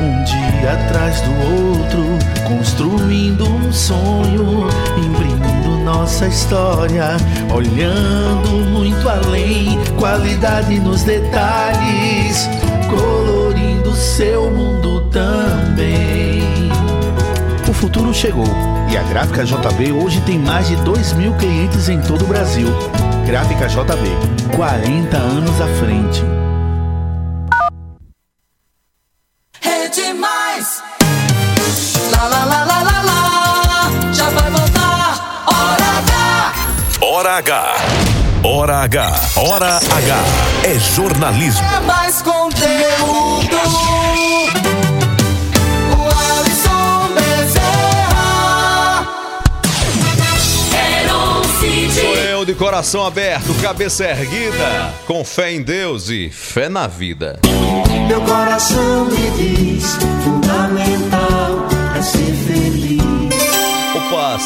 Um dia atrás do outro, construindo um sonho, imprimindo nossa história, olhando muito além, qualidade nos detalhes, colorindo seu mundo também. O futuro chegou e a Gráfica JB hoje tem mais de 2 mil clientes em todo o Brasil. Gráfica JB, 40 anos à frente. Hora H. Hora H. Hora H. É jornalismo. É mais conteúdo. O Alisson Bezerra. Sou eu de coração aberto, cabeça erguida, com fé em Deus e fé na vida. Meu coração me diz: fundamental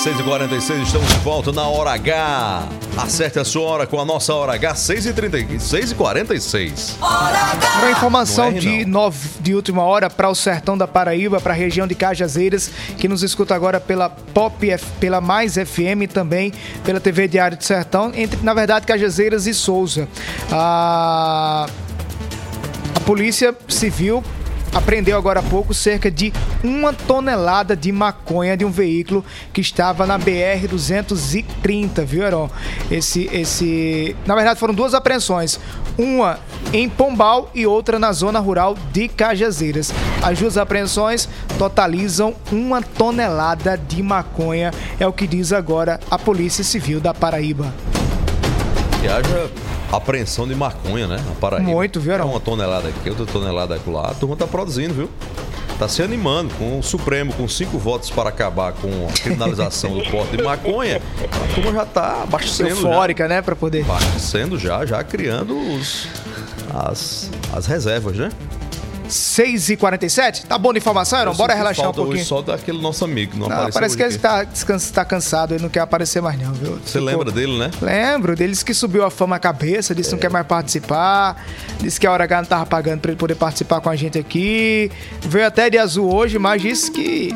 6h46, estamos de volta na Hora H. Acerte a sua hora com a nossa Hora H, 6h30 6h46. Para informação erre, de, nove, de última hora para o sertão da Paraíba, para a região de Cajazeiras, que nos escuta agora pela Pop, pela Mais FM e também pela TV Diário do Sertão, entre, na verdade, Cajazeiras e Souza. A, a Polícia Civil apreendeu agora há pouco cerca de uma tonelada de maconha de um veículo que estava na BR 230, viu, Heron? Esse, esse, na verdade foram duas apreensões, uma em Pombal e outra na zona rural de Cajazeiras. As duas apreensões totalizam uma tonelada de maconha, é o que diz agora a Polícia Civil da Paraíba. Que haja apreensão de maconha, né? Na Paraíba. Muito, viu, É uma tonelada aqui, outra tonelada acolá. A turma tá produzindo, viu? Tá se animando com o Supremo, com cinco votos para acabar com a criminalização do porte de maconha. A turma já tá abastecendo. Eufórica, né, para poder. Já, abastecendo já, já criando os, as, as reservas, né? 6h47? Tá bom de informação, Heron? Eu Bora relaxar um pouquinho. Só daquele nosso amigo, não, Não, apareceu parece que ele tá, descansa, tá cansado, ele não quer aparecer mais não, viu? Você lembra dele, né? Lembro, deles que subiu a fama à cabeça, disse que não quer mais participar, disse que a Hora H não tava pagando pra ele poder participar com a gente aqui. Veio até de azul hoje, mas disse que.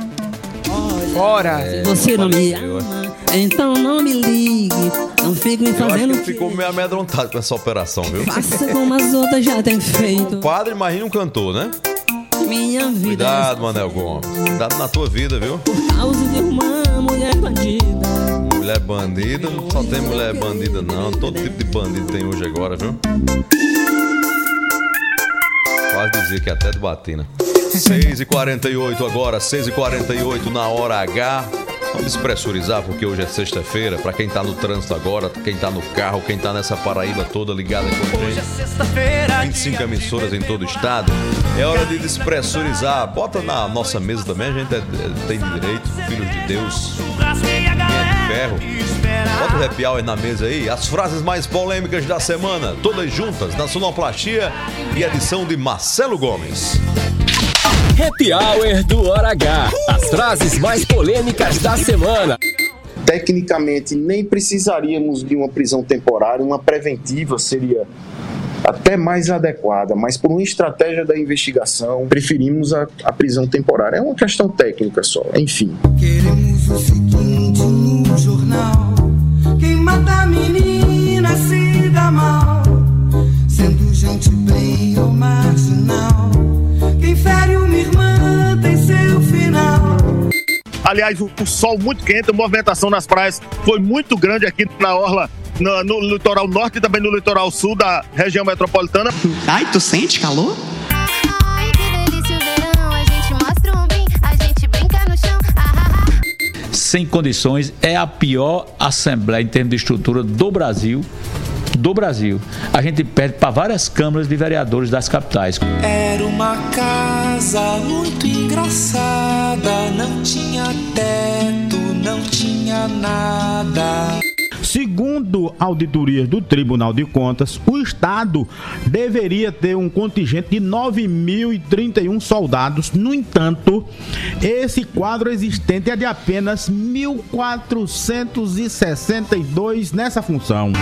Fora! Você não me ama, então não me ligue. Não fique me Eu acho que fazendo ficou meio amedrontado com essa operação, viu? Faça como as outras já têm feito. Padre, imagina um cantor, né? Minha vida Cuidado, Manel Gomes. Cuidado na tua vida, viu? é causa de uma mulher bandida. Mulher bandida, não só tem mulher bandida, não. Todo tipo de bandido tem hoje agora, viu? Quase dizia que até de batina. 6h48 agora, 6h48 na hora H. Vamos despressurizar, porque hoje é sexta-feira. Pra quem tá no trânsito agora, quem tá no carro, quem tá nessa Paraíba toda ligada com a gente. 25 emissoras em todo o estado. É hora de despressurizar. Bota na nossa mesa também, a gente é- é- tem direito, filhos de Deus. Quem é de ferro. Bota o happy hour na mesa aí. As frases mais polêmicas da semana, todas juntas, na sonoplastia e edição de Marcelo Gomes. Happy Hour do Hora H. As frases mais polêmicas da semana. Tecnicamente, nem precisaríamos de uma prisão temporária, uma preventiva seria até mais adequada, mas por uma estratégia da investigação, preferimos a, a prisão temporária. É uma questão técnica só, enfim. Queremos o seguinte no jornal: quem mata a menina se dá mal, sendo gente bem ou marginal. Quem fere uma irmã tem seu final. Aliás, o, o sol muito quente, a movimentação nas praias foi muito grande aqui na Orla, no, no litoral norte e também no litoral sul da região metropolitana. Ai, tu sente calor? sem condições, é a pior assembleia em termos de estrutura do Brasil. Do Brasil. A gente perde para várias câmaras de vereadores das capitais. Era uma casa muito engraçada, não tinha teto, não tinha nada. Segundo auditorias do Tribunal de Contas, o Estado deveria ter um contingente de 9.031 soldados. No entanto, esse quadro existente é de apenas 1.462 nessa função.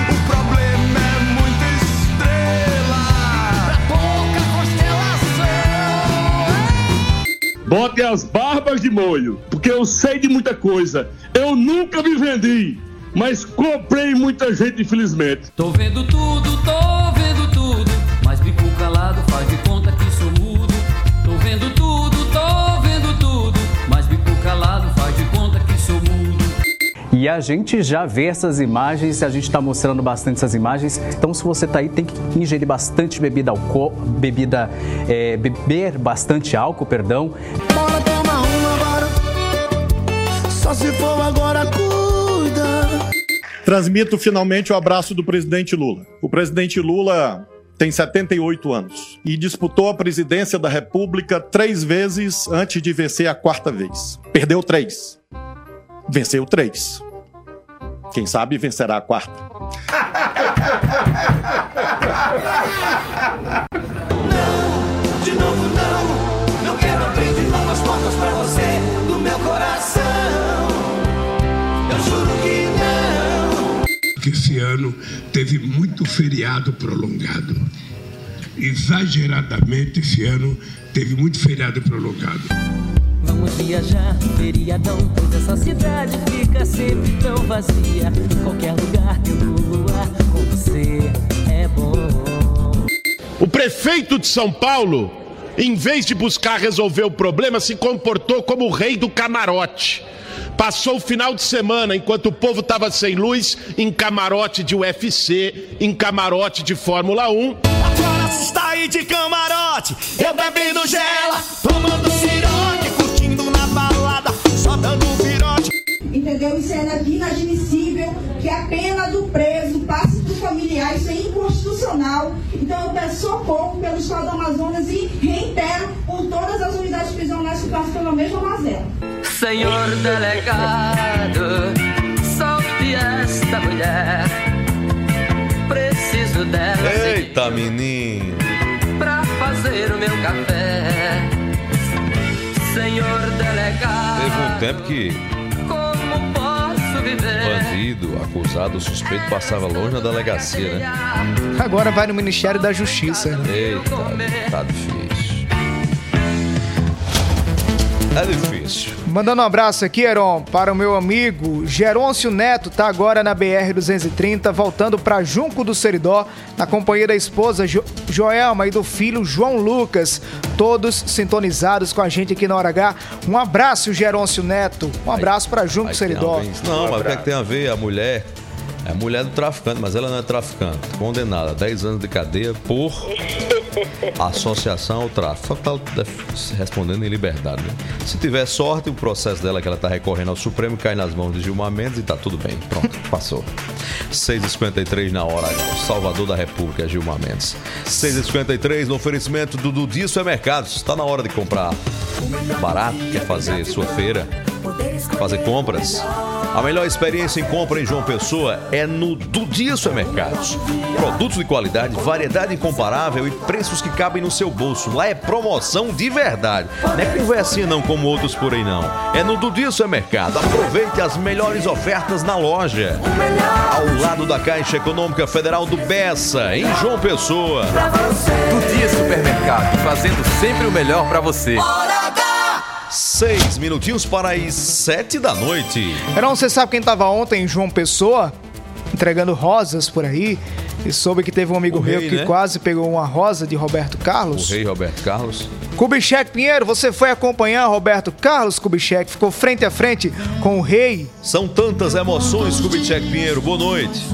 Bote as barbas de molho, porque eu sei de muita coisa. Eu nunca me vendi, mas comprei muita gente, infelizmente. Tô vendo tudo, tô vendo tudo. Mas bico calado faz de conta que sou mudo. Tô vendo tudo, tô vendo tudo. Mas bico calado faz de conta que sou mudo. E a gente já vê essas imagens, a gente está mostrando bastante essas imagens. Então, se você está aí, tem que ingerir bastante bebida álcool, bebida, é, beber bastante álcool, perdão. Bora tomar uma agora. Só se for agora. Transmito finalmente o abraço do presidente Lula. O presidente Lula tem 78 anos e disputou a presidência da República três vezes antes de vencer a quarta vez. Perdeu três. Venceu três. Quem sabe vencerá a quarta. De novo, não. Que esse ano teve muito feriado prolongado. Exageradamente, esse ano teve muito feriado prolongado. Vamos viajar, feriadão, pois essa cidade fica sempre tão vazia. Em qualquer lugar tendo luar com você é bom. O prefeito de São Paulo, em vez de buscar resolver o problema, se comportou como o rei do camarote. Passou o final de semana, enquanto o povo estava sem luz, em camarote de UFC, em camarote de Fórmula 1. Agora está aí de camarote, eu bebendo gela, tomando cirote, curtindo na balada, só dando um virote. Entendeu? Isso é inadmissível que a pena do preso passe para os familiares, isso é inconstitucional. Então eu peço socorro pelo Estado do Amazonas e reitero por todas as unidades prisionais que passam pela mesma mazela. Senhor delegado, solte esta mulher. Preciso dela Eita, menino. pra fazer o meu café. Senhor delegado, Teve um tempo que como posso viver? bandido, acusado, suspeito passava longe na delegacia, né? Agora vai no Ministério da Justiça. né? Eita, tá difícil. É difícil. Mandando um abraço aqui, Heron, para o meu amigo Gerôncio Neto, tá agora na BR-230, voltando para Junco do Seridó, na companhia da esposa jo Joelma e do filho João Lucas, todos sintonizados com a gente aqui na Hora H. Um abraço, Gerôncio Neto. Um abraço para Junco do Seridó. Não, mas o que, é que tem a ver a mulher? É a mulher do traficante, mas ela não é traficante. Condenada a 10 anos de cadeia por Associação ao tráfico. Só tá respondendo em liberdade, né? Se tiver sorte, o processo dela que ela tá recorrendo ao Supremo cai nas mãos de Gilmar Mendes e tá tudo bem. Pronto, passou. 6h53 na hora, Salvador da República, Gilmar Mendes. 6h53 no oferecimento do Dudi Supermercados. Está na hora de comprar barato, quer fazer sua feira, fazer compras. A melhor experiência em compra em João Pessoa é no Dudia Supermercados. Produtos de qualidade, variedade incomparável e preços que cabem no seu bolso. Lá é promoção de verdade. Não é conversinha não como outros por aí não. É no Dudia Supermercado. Aproveite as melhores ofertas na loja. Ao lado da Caixa Econômica Federal do Bessa, em João Pessoa. Do Dia Supermercado, fazendo sempre o melhor pra você. Seis minutinhos para as sete da noite. Verão, você sabe quem estava ontem em João Pessoa? Entregando rosas por aí. E soube que teve um amigo O meu rei, que né? quase pegou uma rosa de Roberto O Carlos. rei Roberto Carlos. Kubitschek Pinheiro, você foi acompanhar Roberto Carlos Kubitschek, ficou frente a frente com o rei. São tantas emoções, Kubitschek Pinheiro. Boa noite.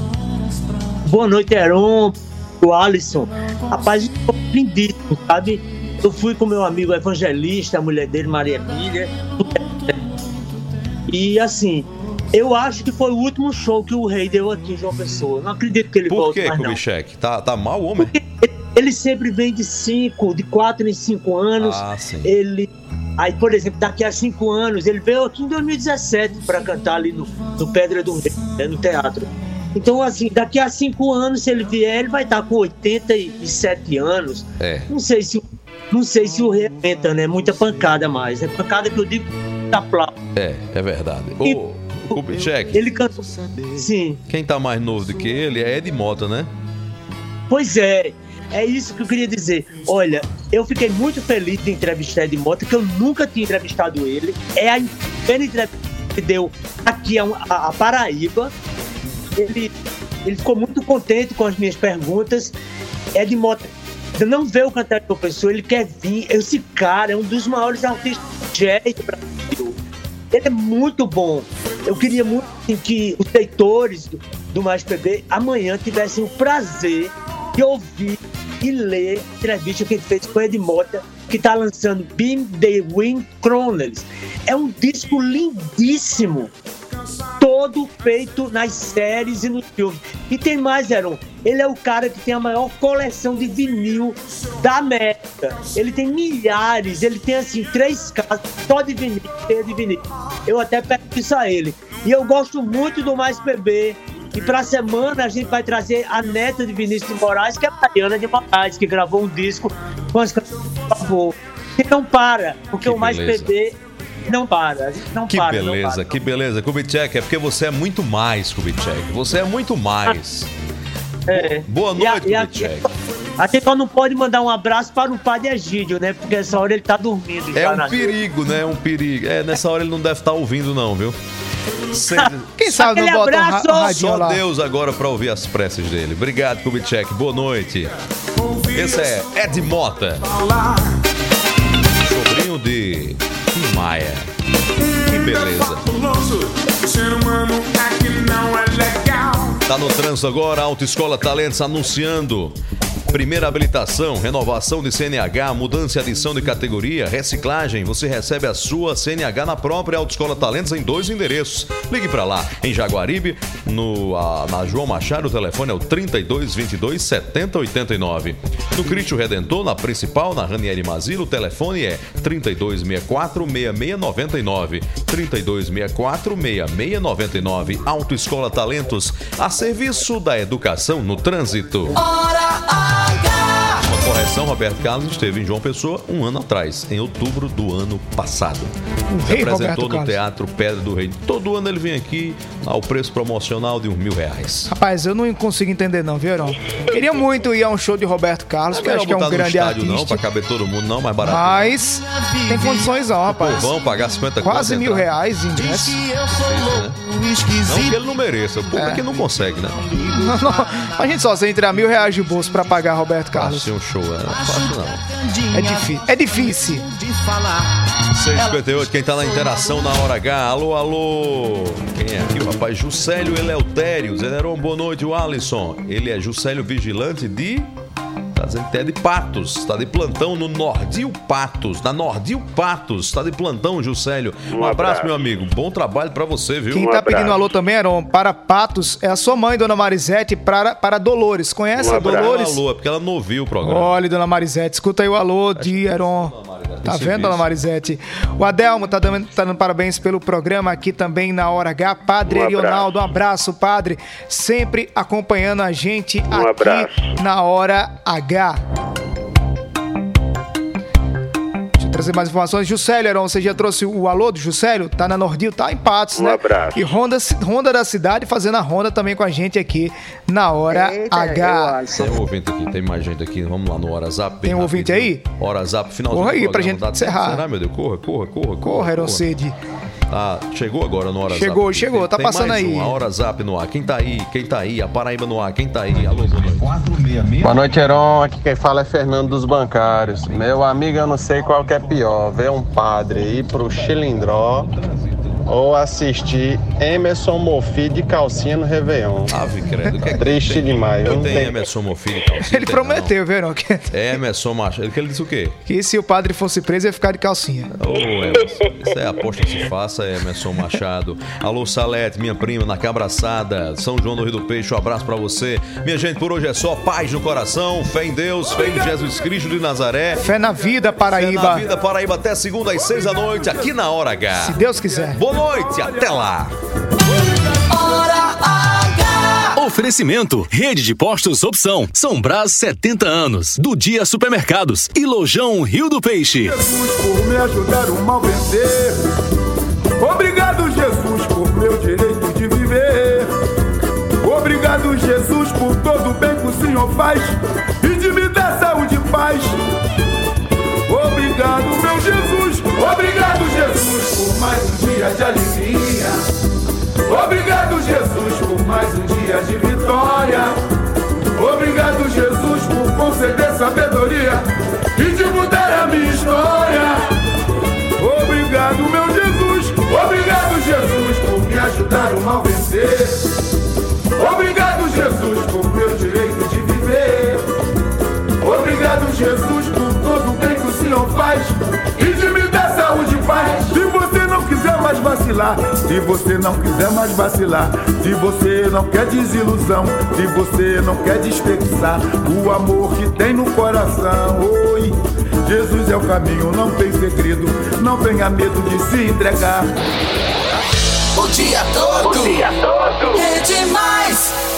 Boa noite, Heron, o Alisson. Rapaz, eu tô lindíssimo, sabe? Eu fui com meu amigo evangelista, a mulher dele, Maria Emília. E assim, eu acho que foi o último show que o rei deu aqui em João Pessoa. Não acredito que ele Por volte que, mais, não. Kubitschek? Tá, tá mal o homem? Ele sempre vem de cinco, de quatro em cinco anos. Ah, sim. Ele. Aí, por exemplo, daqui a cinco anos, ele veio aqui em 2017 para cantar ali no, no Pedra do Rei, né, no teatro. Então, assim, daqui a cinco anos, se ele vier, ele vai estar com 87 anos. É. Não sei se, não sei se o rei aguenta, né? Muita pancada mais. É pancada que eu digo da plata. É, é verdade. E- Ô, Kubitschek, Ele cantou. Sim. quem tá mais novo do que ele é Ed Mota, né? Pois é, é isso que eu queria dizer. Olha, eu fiquei muito feliz de entrevistar Ed Mota, que eu nunca tinha entrevistado ele. É a primeira entrevista que deu aqui a, a- a Paraíba. Ele, ele ficou muito contente com as minhas perguntas. Ed Mota não vê o cantar de pessoa, ele quer vir. Esse cara é um dos maiores artistas de jazz do Brasil. Ele é muito bom. Eu queria muito assim, que os leitores do, do Mais PB amanhã tivessem o prazer de ouvir e ler a entrevista que ele fez com Ed Mota, que está lançando Beam the Wind Chronicles. É um disco lindíssimo, todo feito nas séries e nos filmes. E tem mais, Heron. Ele é o cara que tem a maior coleção de vinil da América. Ele tem milhares, ele tem assim, três casas só de vinil, cheia de vinil. Eu até peço isso a ele. E eu gosto muito do Mais PB. E pra semana a gente vai trazer a neta de Vinícius de Moraes, que é a Mariana de Moraes, que gravou um disco com as canções do favor. E não para, porque Que o Mais beleza. PB não para. A gente não Que para. não beleza, para. que beleza. Kubitschek, é porque você é muito mais, Kubitschek. Você é muito mais. É. Boa noite, e a- Kubitschek. A gente só não pode mandar um abraço para o padre Egídio, né? Porque essa hora ele tá dormindo. É já um na- perigo, né? É um perigo. É, nessa hora ele não deve estar ouvindo, não, viu? Quem sabe não Aquele bota um, ra abraço! um radinho Só lá. Deus agora pra ouvir as preces dele. Obrigado, Kubitschek. Boa noite. Esse é Ed Mota. Sobrinho de Maia. Que beleza. Tá no trânsito agora, Autoescola Talentos anunciando. Primeira habilitação, renovação de CNH, mudança e adição de categoria, reciclagem. Você recebe a sua CNH na própria Autoescola Talentos em dois endereços. Ligue pra lá, em Jaguaribe, no, a- na João Machado, o telefone é o 32 22 70 89. No Cristo Redentor, na principal, na Ranieri Mazilo, o telefone é 32 64 6699. 32 64 6699. Autoescola Talentos, a serviço da educação no trânsito. Uma correção, Roberto Carlos esteve em João Pessoa um ano atrás, em outubro do ano passado. O Se rei apresentou Roberto no Carlos. Teatro Pedra do Rei. Todo ano ele vem aqui ao preço promocional de uns mil reais. Rapaz, eu não consigo entender não, viu, Heron? Queria muito ir a um show de Roberto Carlos, Não que eu acho que é um grande estádio não, artista. pra caber todo mundo não, mais barato. Mas tem condições não, rapaz. Vão pagar 50 Quase mil entrar. reais de ingresso. Não que ele não mereça, o povo É. é que não consegue, né? Não, não. A gente só sem tirar mil reais de bolso pra pagar Roberto Carlos. Fácil um show, é. Não é fácil não. É difícil. É difícil. 658, quem tá na interação na hora H. Alô, alô. Quem é aqui, rapaz? Juscelio Eleutério. Zeneron, boa noite, o Alisson. Ele é Juscelio Vigilante de Tá dizendo que é de Patos, está de plantão no Nordil Patos, na Nordil Patos, está de plantão, Juscelio. Um, abraço, meu amigo. Bom trabalho pra você, viu? Quem tá pedindo alô também, Heron, para Patos, é a sua mãe, dona Marisete, para, para Dolores. Conhece Um a abraço. Dolores? Alô, é porque ela não ouviu o programa. Olha, dona Marisete, escuta aí o alô de Heron. Tá vendo, dona Marisete? O Adelmo tá dando, tá dando parabéns pelo programa aqui também na Hora H. Padre Um abraço. Rionaldo, um abraço, padre. Sempre acompanhando a gente Um aqui abraço. na Hora H. Deixa eu trazer mais informações. Juscelio, Heron, você já trouxe o alô do Juscelio? Tá na Nordil, tá em Patos, Um né? abraço. E Honda, Honda da cidade fazendo a Ronda também com a gente aqui na Hora H. Tem um ouvinte aqui, tem mais gente aqui. Vamos lá no WhatsApp. Tem um ouvinte aí? WhatsApp, finalzinho. Corra aí pra gente encerrar. Será, meu Deus? Corra, corra, corra. Corra, Heron Cid. Tá, chegou agora no WhatsApp. Chegou, chegou, tá Tem passando mais aí. Um, a Hora Zap no ar. Quem tá aí? Quem tá aí? A Paraíba no ar. Quem tá aí? Alô, boa noite. Boa noite, Heron. Aqui quem fala é Fernando dos Bancários. Meu amigo, eu não sei qual que é pior, ver um padre ir pro Chilindró ou assistir Emerson Mofi de calcinha no Réveillon. Ave, credo. que é que Triste tem? demais. Eu não tenho tem- Emerson Mofilho calcinha. Ele prometeu, viu? Que, É Emerson Macho. Ele, que ele disse o quê? que se o padre fosse preso, ia ficar de calcinha. Ô, Emerson. Isso é a aposta que se faça, Emerson Machado. Alô, Salete, minha prima, na Cabraçada, São João do Rio do Peixe, um abraço pra você. Minha gente, por hoje é só paz no coração, fé em Deus, fé em Jesus Cristo de Nazaré. Fé na vida, Fé Paraíba. na vida, Paraíba, até segunda às seis da noite, aqui na Hora H. Se Deus quiser. Boa noite, até lá. Oferecimento: Rede de Postos Opção. São Brás 70 anos. Do Dia Supermercados. E Lojão Rio do Peixe. por me ajudar o mal vencer. Obrigado, Jesus, por meu direito de viver. Obrigado, Jesus, por todo o bem que o Senhor faz dia de alegria. Obrigado, Jesus, por mais um dia de vitória. Obrigado, Jesus, por conceder sabedoria e de mudar a minha história. Obrigado, meu Jesus. Obrigado, Jesus, por me ajudar o mal vencer. Obrigado, Jesus, por meu direito de viver. Obrigado, Jesus, por todo o bem que o Senhor faz mais vacilar, se você não quiser mais vacilar, se você não quer desilusão, se você não quer desperdiçar o amor que tem no coração, oi. Jesus é o caminho, não tem segredo, não tenha medo de se entregar. O dia todo. O dia todo. É demais.